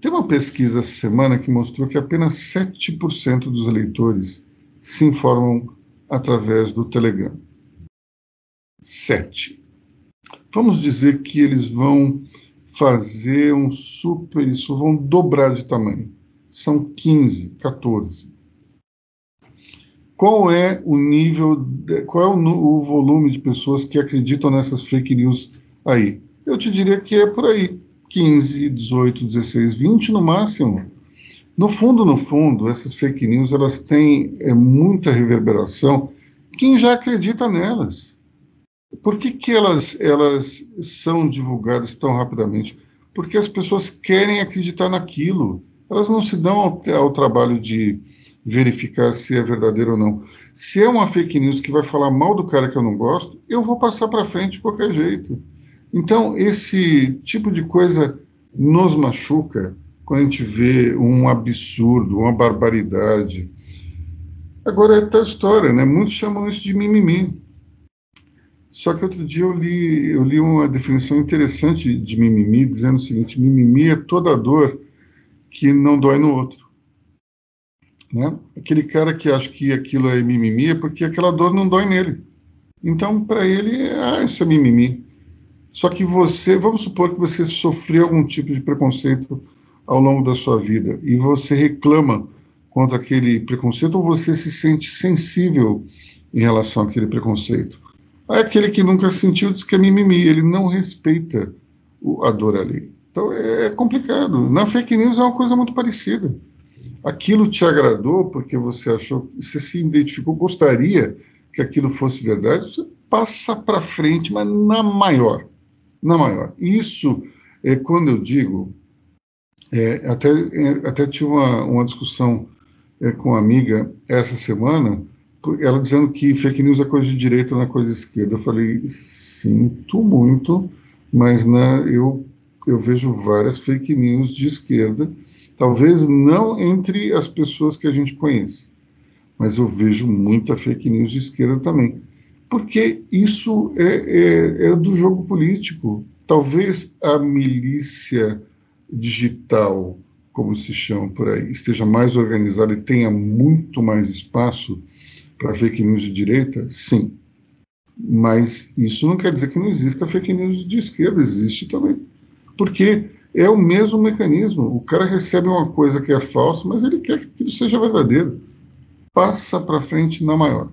Tem uma pesquisa essa semana que mostrou que apenas 7% dos eleitores se informam através do Telegram. 7 vamos dizer que eles vão fazer um super, isso vão dobrar de tamanho. São 15, 14. Qual é o nível, qual é o, o, volume de pessoas que acreditam nessas fake news aí? Eu te diria que é por aí, 15, 18, 16, 20 no máximo. No fundo, no fundo, essas fake news elas têm é, muita reverberação. Quem já acredita nelas? Por que, que elas, elas são divulgadas tão rapidamente? Porque as pessoas querem acreditar naquilo. Elas não se dão ao, ao trabalho de verificar se é verdadeiro ou não. Se é uma fake news que vai falar mal do cara que eu não gosto, eu vou passar para frente de qualquer jeito. Então, esse tipo de coisa nos machuca quando a gente vê um absurdo, uma barbaridade. Agora é tal história, né? Muitos chamam isso de mimimi. Só que outro dia eu li, eu li uma definição interessante de mimimi, dizendo o seguinte: mimimi é toda dor que não dói no outro. Né? Aquele cara que acha que aquilo é mimimi é porque aquela dor não dói nele. Então, para ele, ah, isso é mimimi. Só que você, vamos supor que você sofreu algum tipo de preconceito ao longo da sua vida e você reclama contra aquele preconceito ou você se sente sensível em relação àquele preconceito. Aí aquele que nunca sentiu diz que é mimimi, ele não respeita a dor ali. Então é, é complicado. Na fake news é uma coisa muito parecida. Aquilo te agradou porque você achou, você se identificou, gostaria que aquilo fosse verdade, você passa para frente, mas na maior na maior. Isso é quando eu digo, é, até, é, até tive uma, uma discussão é, com uma amiga essa semana, ela dizendo que fake news é coisa de direita, não é coisa de esquerda. Eu falei, sinto muito, mas na, eu, eu vejo várias fake news de esquerda, talvez não entre as pessoas que a gente conhece, mas eu vejo muita fake news de esquerda também porque isso é, é, é do jogo político. Talvez a milícia digital, como se chama por aí, esteja mais organizada e tenha muito mais espaço para fake news de direita, sim. Mas isso não quer dizer que não exista fake news de esquerda, existe também. Porque é o mesmo mecanismo. O cara recebe uma coisa que é falsa, mas ele quer que aquilo seja verdadeiro. Passa para frente na maior.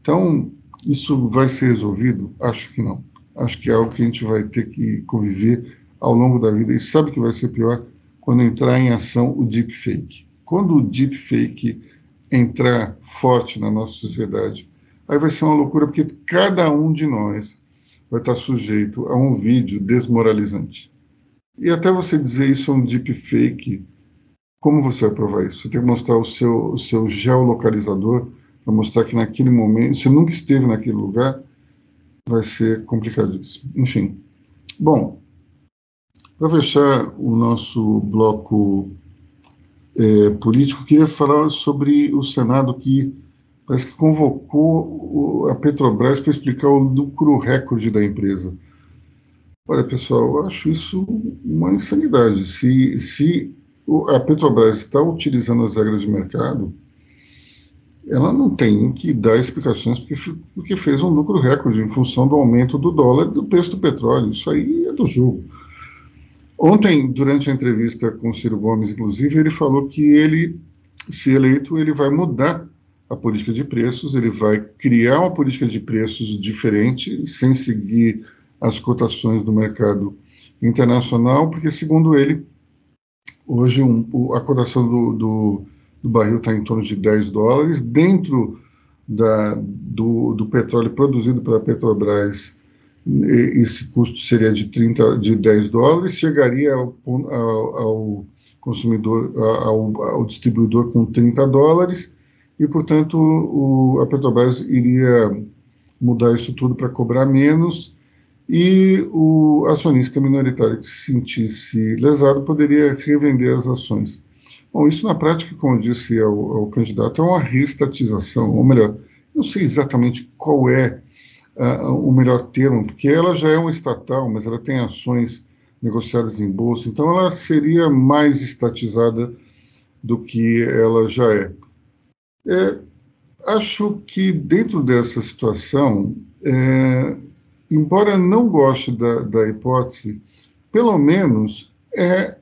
Então, isso vai ser resolvido? Acho que não. Acho que é algo que a gente vai ter que conviver ao longo da vida. E sabe que vai ser pior? Quando entrar em ação o deepfake. Quando o deepfake entrar forte na nossa sociedade, aí vai ser uma loucura, porque cada um de nós vai estar sujeito a um vídeo desmoralizante. E até você dizer isso é um deepfake, como você vai provar isso? Você tem que mostrar o seu, o seu geolocalizador para mostrar que naquele momento, se nunca esteve naquele lugar, vai ser complicadíssimo. Enfim. Bom, para fechar o nosso bloco é, político, queria falar sobre o Senado que parece que convocou a Petrobras para explicar o lucro recorde da empresa. Olha, pessoal, eu acho isso uma insanidade. Se, se a Petrobras está utilizando as regras de mercado, ela não tem que dar explicações porque, porque fez um lucro recorde em função do aumento do dólar e do preço do petróleo. Isso aí é do jogo. Ontem, durante a entrevista com Ciro Gomes, inclusive, ele falou que ele, se eleito, ele vai mudar a política de preços, ele vai criar uma política de preços diferente, sem seguir as cotações do mercado internacional, porque, segundo ele, hoje um, a cotação do, do do barril está em torno de 10 dólares. Dentro da, do, do petróleo produzido pela Petrobras, esse custo seria de, 30, de 10 dólares, chegaria ao, ao, ao consumidor, ao, ao, distribuidor com 30 dólares, e, portanto, o, a Petrobras iria mudar isso tudo para cobrar menos, e o acionista minoritário que se sentisse lesado poderia revender as ações. Bom, isso na prática, como disse ao candidato, é uma reestatização, ou melhor, não sei exatamente qual é uh, o melhor termo, porque ela já é uma estatal, mas ela tem ações negociadas em bolsa, então ela seria mais estatizada do que ela já é. é acho que dentro dessa situação, é, embora não goste da, da hipótese, pelo menos é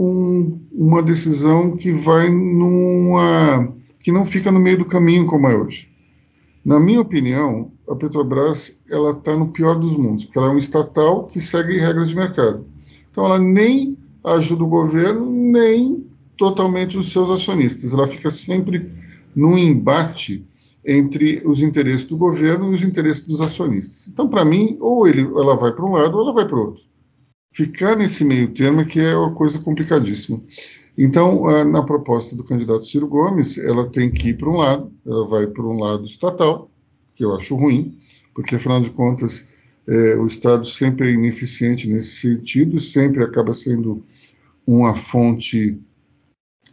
um, uma decisão que vai numa que não fica no meio do caminho como é hoje. Na minha opinião, a Petrobras ela está no pior dos mundos, porque ela é um estatal que segue regras de mercado. Então ela nem ajuda o governo, nem totalmente os seus acionistas. Ela fica sempre num embate entre os interesses do governo e os interesses dos acionistas. Então, para mim, ou ele, ela vai para um lado ou ela vai para o outro ficar nesse meio termo que é uma coisa complicadíssima. Então, na proposta do candidato Ciro Gomes, ela tem que ir para um lado, ela vai para um lado estatal, que eu acho ruim, porque afinal de contas é, o Estado sempre é ineficiente nesse sentido, sempre acaba sendo uma fonte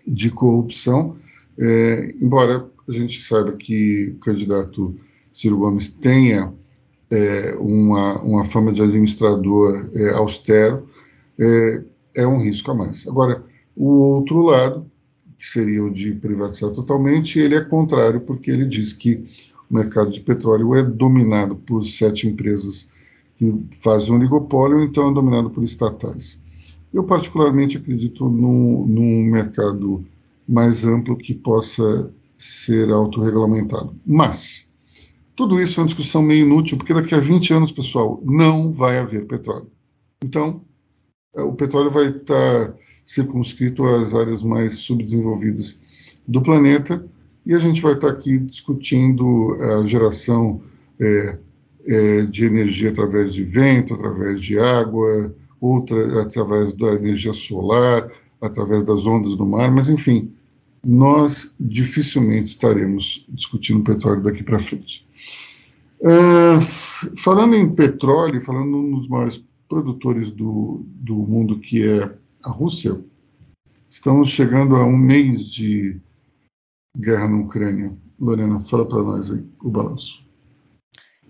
de corrupção, é, embora a gente saiba que o candidato Ciro Gomes tenha é, uma, uma fama de administrador é, austero, é, é um risco a mais. Agora, o outro lado, que seria o de privatizar totalmente, ele é contrário, porque ele diz que o mercado de petróleo é dominado por sete empresas que fazem um oligopólio, então é dominado por estatais. Eu, particularmente, acredito num, num mercado mais amplo que possa ser autorregulamentado. Mas, tudo isso é uma discussão meio inútil, porque daqui a 20 anos, pessoal, não vai haver petróleo. Então, é, o petróleo vai estar circunscrito às áreas mais subdesenvolvidas do planeta e a gente vai estar aqui discutindo a geração é, é, de energia através de vento, através de água, outra através da energia solar, através das ondas do mar, mas enfim, nós dificilmente estaremos discutindo petróleo daqui para frente. É, falando em petróleo, falando nos maiores produtores do, do mundo, que é a Rússia, estamos chegando a um mês de guerra na Ucrânia. Lorena, fala para nós aí o balanço.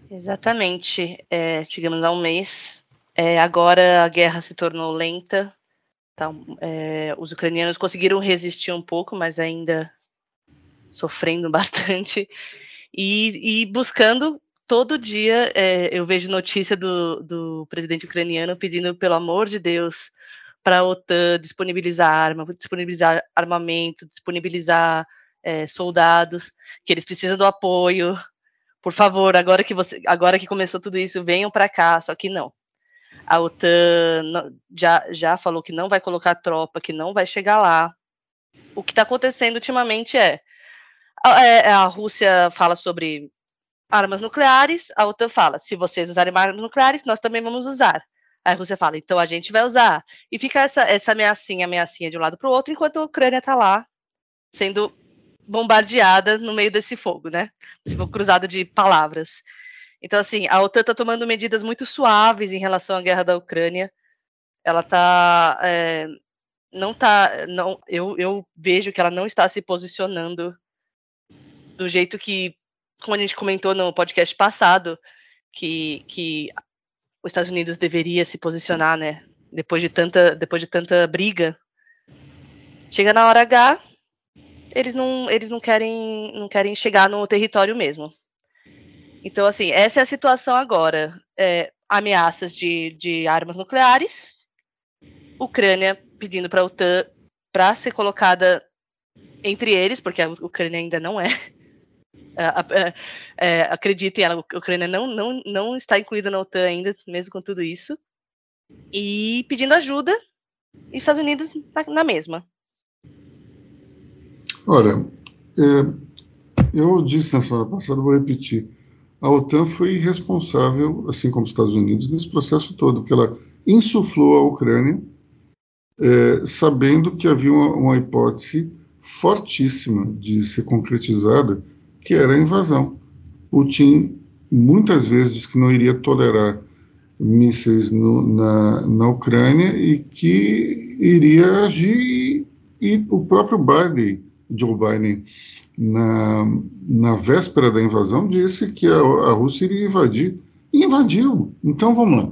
Exatamente. É, chegamos a um mês. É, agora a guerra se tornou lenta. Tá, é, os ucranianos conseguiram resistir um pouco, mas ainda sofrendo [LAUGHS] bastante. E, e buscando todo dia é, eu vejo notícia do, do presidente ucraniano pedindo, pelo amor de Deus, para a OTAN disponibilizar arma, disponibilizar armamento, disponibilizar é, soldados, que eles precisam do apoio. Por favor, agora que você, agora que começou tudo isso, venham para cá. Só que não. A OTAN já, já falou que não vai colocar tropa, que não vai chegar lá. O que está acontecendo ultimamente é a, é, a Rússia fala sobre armas nucleares, a OTAN fala: se vocês usarem armas nucleares, nós também vamos usar. Aí a Rússia fala: então a gente vai usar. E fica essa, essa ameaçinha, ameaçinha de um lado para o outro, enquanto a Ucrânia está lá sendo bombardeada no meio desse fogo, né? Esse fogo cruzado de palavras. Então, assim, a OTAN está tomando medidas muito suaves em relação à guerra da Ucrânia. Ela está. É, não está. Não, eu, eu vejo que ela não está se posicionando do jeito que como a gente comentou no podcast passado, que, que os Estados Unidos deveria se posicionar, né? Depois de tanta, depois de tanta briga, chega na hora H, eles não, eles não querem, não querem chegar no território mesmo. Então, assim, essa é a situação agora. É, ameaças de, de armas nucleares, Ucrânia pedindo para a OTAN para ser colocada entre eles, porque a Ucrânia ainda não é, é, acreditem, a Ucrânia não, não, não está incluída na OTAN ainda, mesmo com tudo isso. E pedindo ajuda, e Estados Unidos na, na mesma. Olha, é, eu disse na semana passada, vou repetir. A OTAN foi responsável, assim como os Estados Unidos, nesse processo todo, porque ela insuflou a Ucrânia, é, sabendo que havia uma, uma hipótese fortíssima de ser concretizada que era a invasão. Putin muitas vezes disse que não iria tolerar mísseis no, na, na Ucrânia e que iria agir, e, o próprio Biden, Joe Biden, na, na véspera da invasão, disse que a, a Rússia iria invadir, e invadiu. Então vamos lá.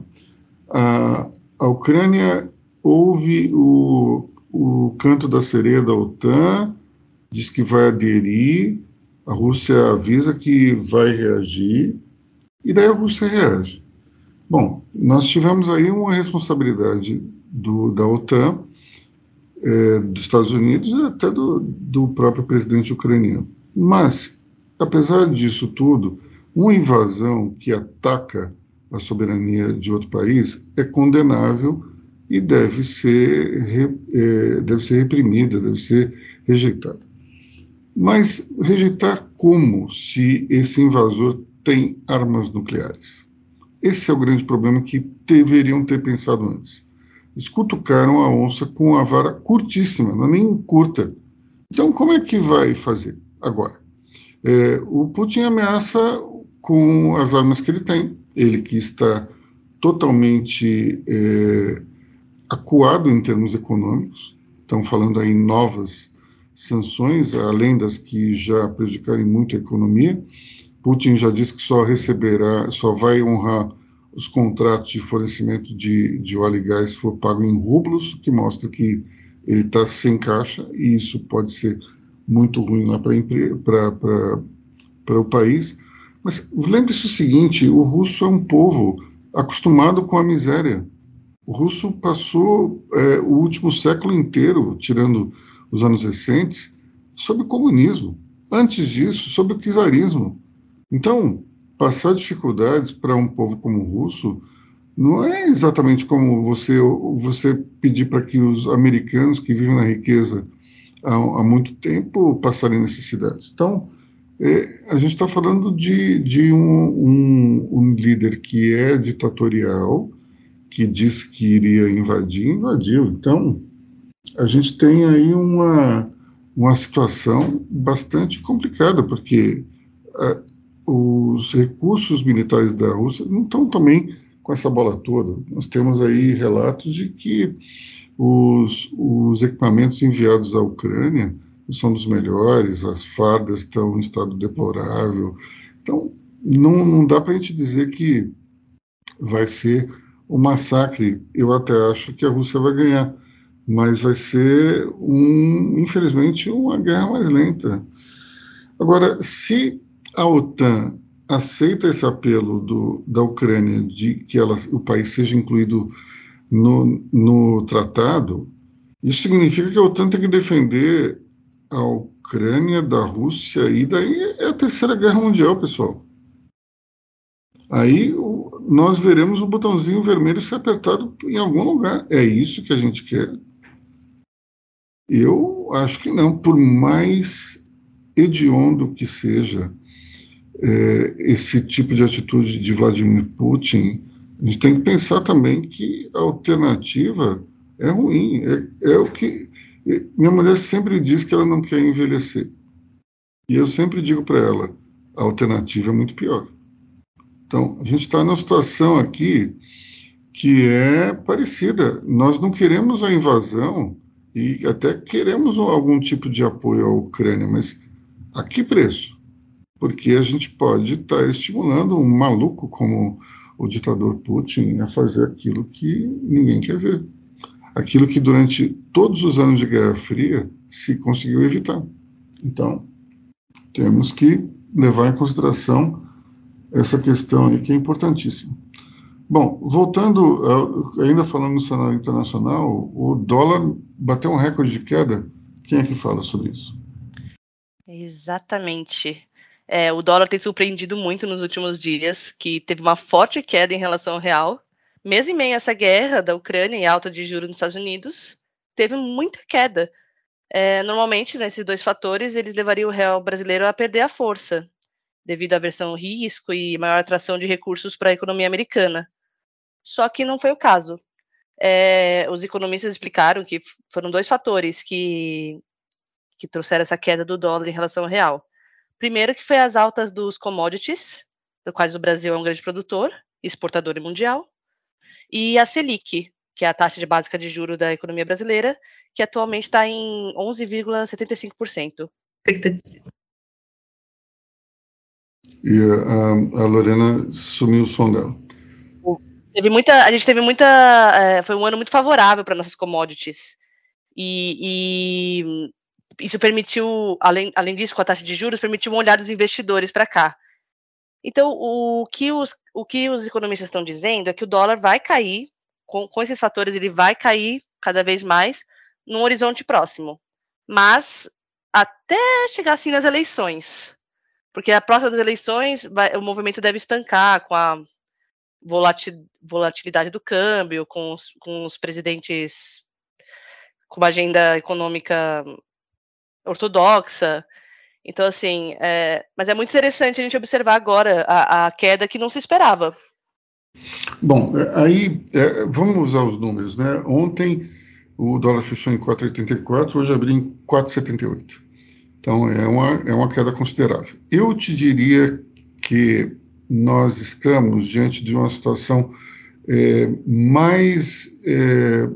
A, a Ucrânia ouve o, o canto da sereia da OTAN, diz que vai aderir, a Rússia avisa que vai reagir e daí a Rússia reage. Bom, nós tivemos aí uma responsabilidade do, da OTAN, é, dos Estados Unidos e até do, do próprio presidente ucraniano. Mas, apesar disso tudo, uma invasão que ataca a soberania de outro país é condenável e deve ser, é, deve ser reprimida, deve ser rejeitada. Mas rejeitar como se esse invasor tem armas nucleares? Esse é o grande problema que deveriam ter pensado antes. Eles cutucaram a onça com a vara curtíssima, não é nem curta. Então, como é que vai fazer agora? É, o Putin ameaça com as armas que ele tem, ele que está totalmente é, acuado em termos econômicos, estão falando aí novas sanções, além das que já prejudicarem muito a economia. Putin já disse que só receberá, só vai honrar os contratos de fornecimento de, de óleo e gás se for pago em rublos, que mostra que ele está sem caixa, e isso pode ser muito ruim lá para o país. Mas lembre-se o seguinte: o russo é um povo acostumado com a miséria. O russo passou é, o último século inteiro, tirando os anos recentes, sob o comunismo. Antes disso, sob o czarismo. Então, passar dificuldades para um povo como o russo não é exatamente como você, você pedir para que os americanos que vivem na riqueza há, há muito tempo passarem necessidade. Então, é, a gente está falando de, de um, um, um, líder que é ditatorial, que disse que iria invadir, invadiu. Então, a gente tem aí uma, uma situação bastante complicada, porque a, os recursos militares da Rússia não estão também com essa bola toda. Nós temos aí relatos de que os, os equipamentos enviados à Ucrânia são dos melhores, as fardas estão em estado deplorável. Então, não, não dá para a gente dizer que vai ser um massacre. Eu até acho que a Rússia vai ganhar, mas vai ser, um, infelizmente, uma guerra mais lenta. Agora, se a OTAN aceita esse apelo do, da Ucrânia de que ela, o país seja incluído no, no tratado, isso significa que a OTAN tem que defender a Ucrânia da Rússia, e daí é a Terceira Guerra Mundial, pessoal. Aí nós veremos o botãozinho vermelho ser apertado em algum lugar. É isso que a gente quer? Eu acho que não. Por mais hediondo que seja é, esse tipo de atitude de Vladimir Putin, a gente tem que pensar também que a alternativa é ruim. É, é o que minha mulher sempre diz que ela não quer envelhecer. E eu sempre digo para ela: a alternativa é muito pior. Então, a gente está numa situação aqui que é parecida. Nós não queremos a invasão e até queremos algum tipo de apoio à Ucrânia, mas a que preço? Porque a gente pode estar tá estimulando um maluco como o ditador Putin a fazer aquilo que ninguém quer ver aquilo que durante todos os anos de Guerra Fria se conseguiu evitar. Então, temos que levar em consideração essa questão aí que é importantíssima. Bom, voltando, ainda falando no cenário internacional, o dólar bateu um recorde de queda. Quem é que fala sobre isso? Exatamente. É, o dólar tem surpreendido muito nos últimos dias, que teve uma forte queda em relação ao real, mesmo em meio a essa guerra da Ucrânia e alta de juros nos Estados Unidos, teve muita queda. É, normalmente, nesses dois fatores, eles levariam o real brasileiro a perder a força, devido à versão risco e maior atração de recursos para a economia americana. Só que não foi o caso. É, os economistas explicaram que foram dois fatores que, que trouxeram essa queda do dólar em relação ao real. Primeiro, que foi as altas dos commodities, do quais o Brasil é um grande produtor, exportador mundial e a Selic, que é a taxa de básica de juro da economia brasileira, que atualmente está em 11,75%. E a, a, Lorena sumiu o som dela. Teve muita, a gente teve muita, é, foi um ano muito favorável para nossas commodities. E, e, isso permitiu, além, além disso, com a taxa de juros, permitiu um olhar dos investidores para cá. Então, o que os, o que os economistas estão dizendo é que o dólar vai cair, com, com esses fatores, ele vai cair cada vez mais num horizonte próximo. Mas até chegar assim nas eleições. Porque a próxima das eleições, vai, o movimento deve estancar com a volatilidade do câmbio, com os, com os presidentes com uma agenda econômica ortodoxa. Então, assim, é, mas é muito interessante a gente observar agora a, a queda que não se esperava. Bom, aí é, vamos os números, né? Ontem o dólar fechou em 4,84, hoje abriu em 4,78. Então é uma, é uma queda considerável. Eu te diria que nós estamos diante de uma situação é, mais é,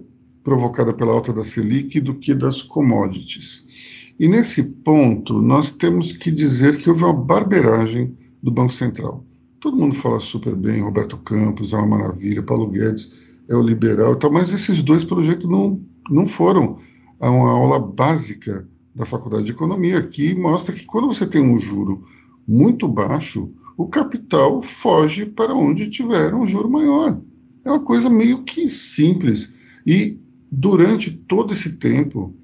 provocada pela alta da Selic do que das commodities. E nesse ponto, nós temos que dizer que houve uma barberagem do Banco Central. Todo mundo fala super bem, Roberto Campos é uma maravilha, Paulo Guedes é o liberal e tal, mas esses dois projetos não, não foram a uma aula básica da Faculdade de Economia, que mostra que quando você tem um juro muito baixo, o capital foge para onde tiver um juro maior. É uma coisa meio que simples. E durante todo esse tempo,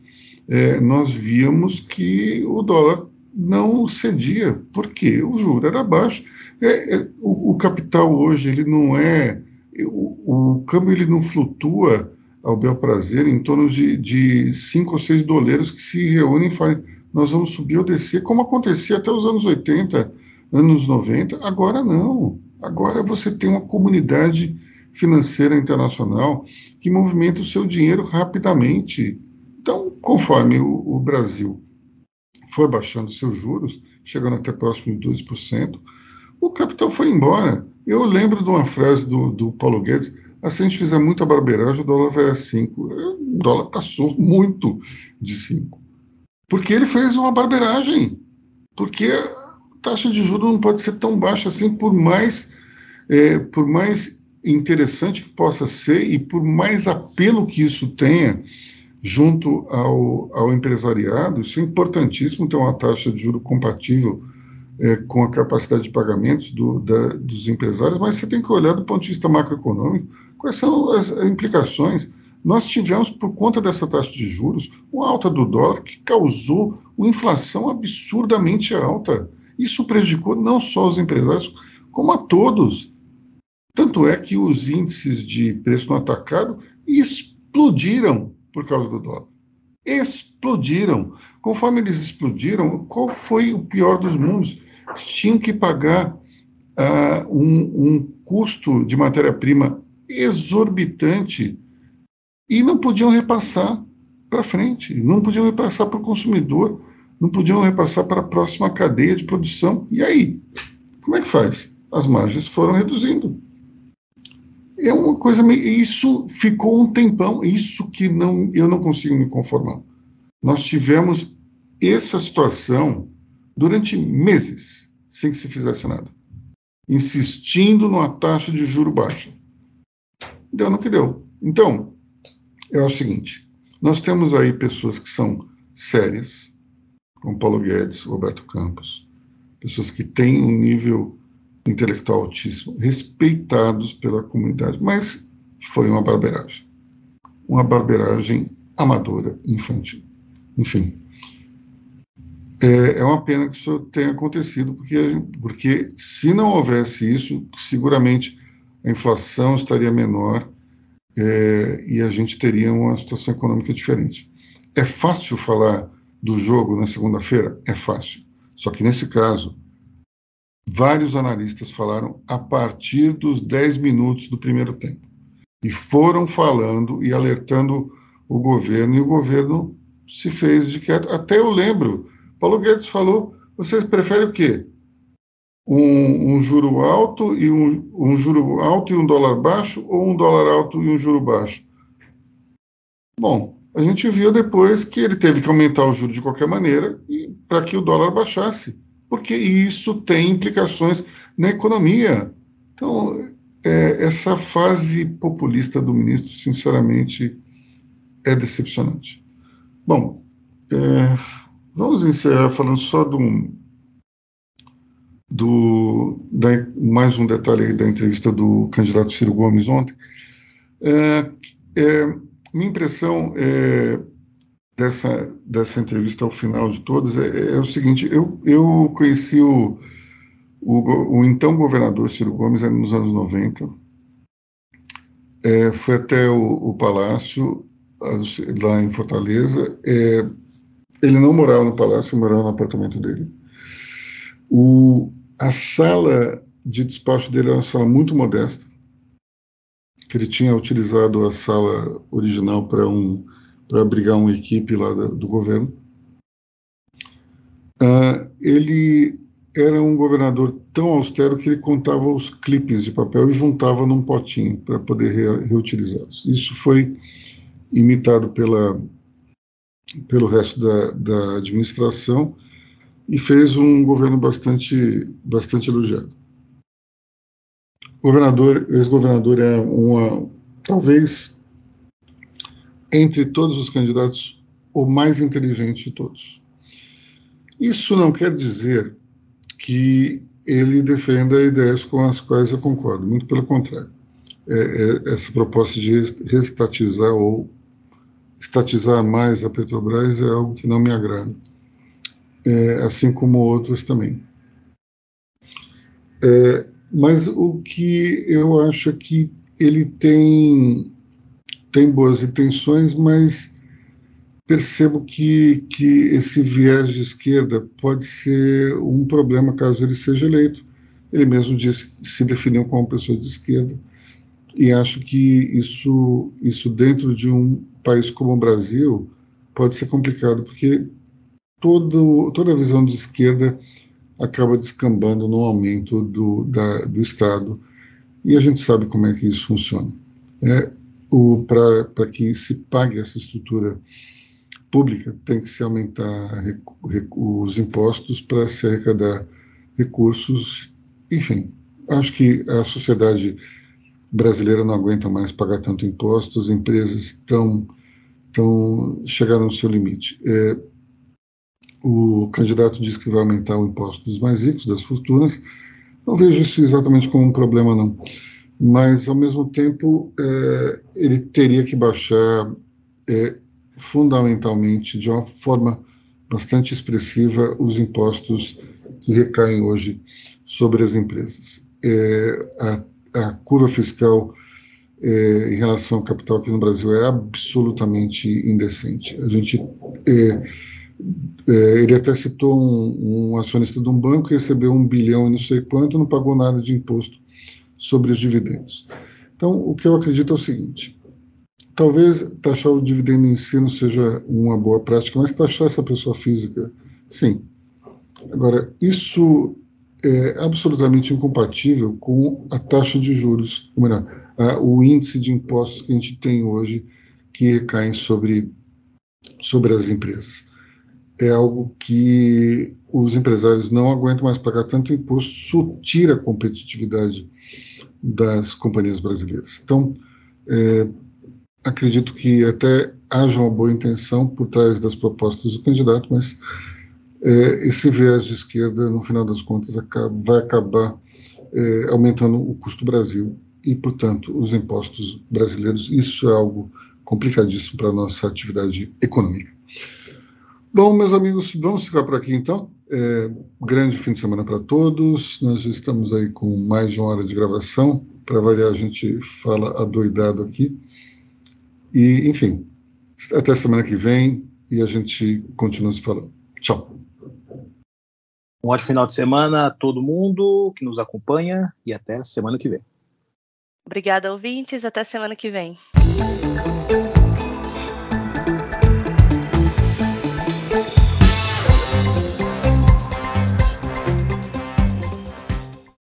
é, nós víamos que o dólar não cedia, porque o juro era baixo. É, é, o, o, capital hoje ele não é. O, o, câmbio ele não flutua ao bel prazer em torno de, de cinco ou seis doleiros que se reúnem e falam nós vamos subir ou descer, como acontecia até os anos 80, anos 90. Agora não. Agora você tem uma comunidade financeira internacional que movimenta o seu dinheiro rapidamente. Então, conforme o, o Brasil foi baixando seus juros, chegando até próximo de 2%, o capital foi embora. Eu lembro de uma frase do, do Paulo Guedes: ah, se a gente fizer muita barbeiragem, o dólar vai a 5. O dólar passou muito de 5. Porque ele fez uma barbeiragem. Porque taxa de juros não pode ser tão baixa assim, por mais, é, por mais interessante que possa ser e por mais apelo que isso tenha junto ao, ao empresariado, isso é importantíssimo ter uma taxa de juro compatível é, com a capacidade de pagamentos do, da, dos empresários, mas você tem que olhar do ponto de vista macroeconômico quais são as implicações nós tivemos, por conta dessa taxa de juros, uma alta do dólar que causou uma inflação absurdamente alta. Isso prejudicou não só os empresários, como a todos. Tanto é que os índices de preço no atacado explodiram por causa do dólar. Explodiram. Conforme eles explodiram, qual foi o pior dos mundos? Tinham que pagar uh, um, um custo de matéria-prima exorbitante e não podiam repassar para frente, não podiam repassar para o consumidor, não podiam repassar para a próxima cadeia de produção. E aí? Como é que faz? As margens foram reduzindo. É uma coisa meio. Isso ficou um tempão, isso que não, eu não consigo me conformar. Nós tivemos essa situação durante meses, sem que se fizesse nada, insistindo numa taxa de juro baixa. Deu no que deu. Então, é o seguinte: nós temos aí pessoas que são sérias, como Paulo Guedes, Roberto Campos, pessoas que têm um nível intelectual altíssimo, respeitados pela comunidade, mas foi uma barbeiragem. Uma barbeiragem amadora, infantil. Enfim. É, é uma pena que isso tenha acontecido, porque, porque se não houvesse isso, seguramente a inflação estaria menor é, e a gente teria uma situação econômica diferente. É fácil falar do jogo na segunda-feira? É fácil. Só que nesse caso, vários analistas falaram a partir dos 10 minutos do primeiro tempo. E foram falando e alertando o governo, e o governo se fez de quieto. Até eu lembro, Paulo Guedes falou: vocês preferem o quê? um, um juro alto e um, um juro alto e um dólar baixo ou um dólar alto e um juro baixo? Bom, a gente viu depois que ele teve que aumentar o juro de qualquer maneira para que o dólar baixasse, porque isso tem implicações na economia. Então, é, essa fase populista do ministro, sinceramente, é decepcionante. Bom, é, vamos encerrar falando só de um, do, da, mais um detalhe da entrevista do candidato Ciro Gomes ontem. É, é, minha impressão é, dessa, dessa entrevista ao final de todas é, é o seguinte: eu, eu conheci o, o, o, então governador Ciro Gomes nos anos 90, é, foi até o, o, palácio lá em Fortaleza. É, ele não morava no palácio, morava no apartamento dele. O, a sala de despacho dele era uma sala muito modesta, que ele tinha utilizado a sala original para um para abrigar uma equipe lá da, do governo. Uh, ele era um governador tão austero que ele contava os clipes de papel e juntava num potinho para poder re, reutilizá-los. Isso foi imitado pela, pelo resto da, da administração e fez um governo bastante, bastante elogiado. Governador, ex-governador é uma, talvez, entre todos os candidatos, o mais inteligente de todos. Isso não quer dizer que ele defenda ideias com as quais eu concordo, muito pelo contrário. É, é, essa proposta de restatizar ou estatizar mais a Petrobras é algo que não me agrada, é, assim como outras também. É, mas o que eu acho é que ele tem, tem boas intenções, mas percebo que, que esse viés de esquerda pode ser um problema caso ele seja eleito. Ele mesmo disse que se definiu como pessoa de esquerda e acho que isso, isso dentro de um país como o Brasil pode ser complicado, porque todo, toda a visão de esquerda acaba descambando no aumento do, da, do Estado, e a gente sabe como é que isso funciona. É, Para que se pague essa estrutura pública, tem que se aumentar os impostos para se arrecadar recursos, enfim. Acho que a sociedade brasileira não aguenta mais pagar tanto imposto, as empresas estão, estão chegaram no seu limite. É, o candidato diz que vai aumentar o imposto dos mais ricos, das fortunas. Não vejo isso exatamente como um problema, não. Mas, ao mesmo tempo, é, ele teria que baixar é, fundamentalmente, de uma forma bastante expressiva, os impostos que recaem hoje sobre as empresas. É, a a curva fiscal é, em relação ao capital aqui no Brasil é absolutamente indecente. A gente é, é, ele até citou um, um, acionista de um banco que recebeu um bilhão e não sei quanto, não pagou nada de imposto sobre os dividendos. Então, o que eu acredito é o seguinte: talvez taxar o dividendo em si não seja uma boa prática, mas taxar essa pessoa física, sim. Agora, isso é absolutamente incompatível com a taxa de juros, ou melhor, a, o índice de impostos que a gente tem hoje que recaem sobre, sobre as empresas. É algo que os empresários não aguentam mais pagar tanto imposto, isso tira a competitividade das companhias brasileiras. Então, é, acredito que até haja uma boa intenção por trás das propostas do candidato, mas é, esse viés de esquerda, no final das contas, acaba, vai acabar é, aumentando o custo do Brasil e, portanto, os impostos brasileiros. Isso é algo complicadíssimo para a nossa atividade econômica. Bom, meus amigos, vamos ficar por aqui então. É, grande fim de semana para todos. Nós já estamos aí com mais de uma hora de gravação. Para variar, a gente fala adoidado aqui. E, enfim, até semana que vem e a gente continua se falando. Tchau. Um ótimo final de semana a todo mundo que nos acompanha e até semana que vem. Obrigada, ouvintes. Até semana que vem.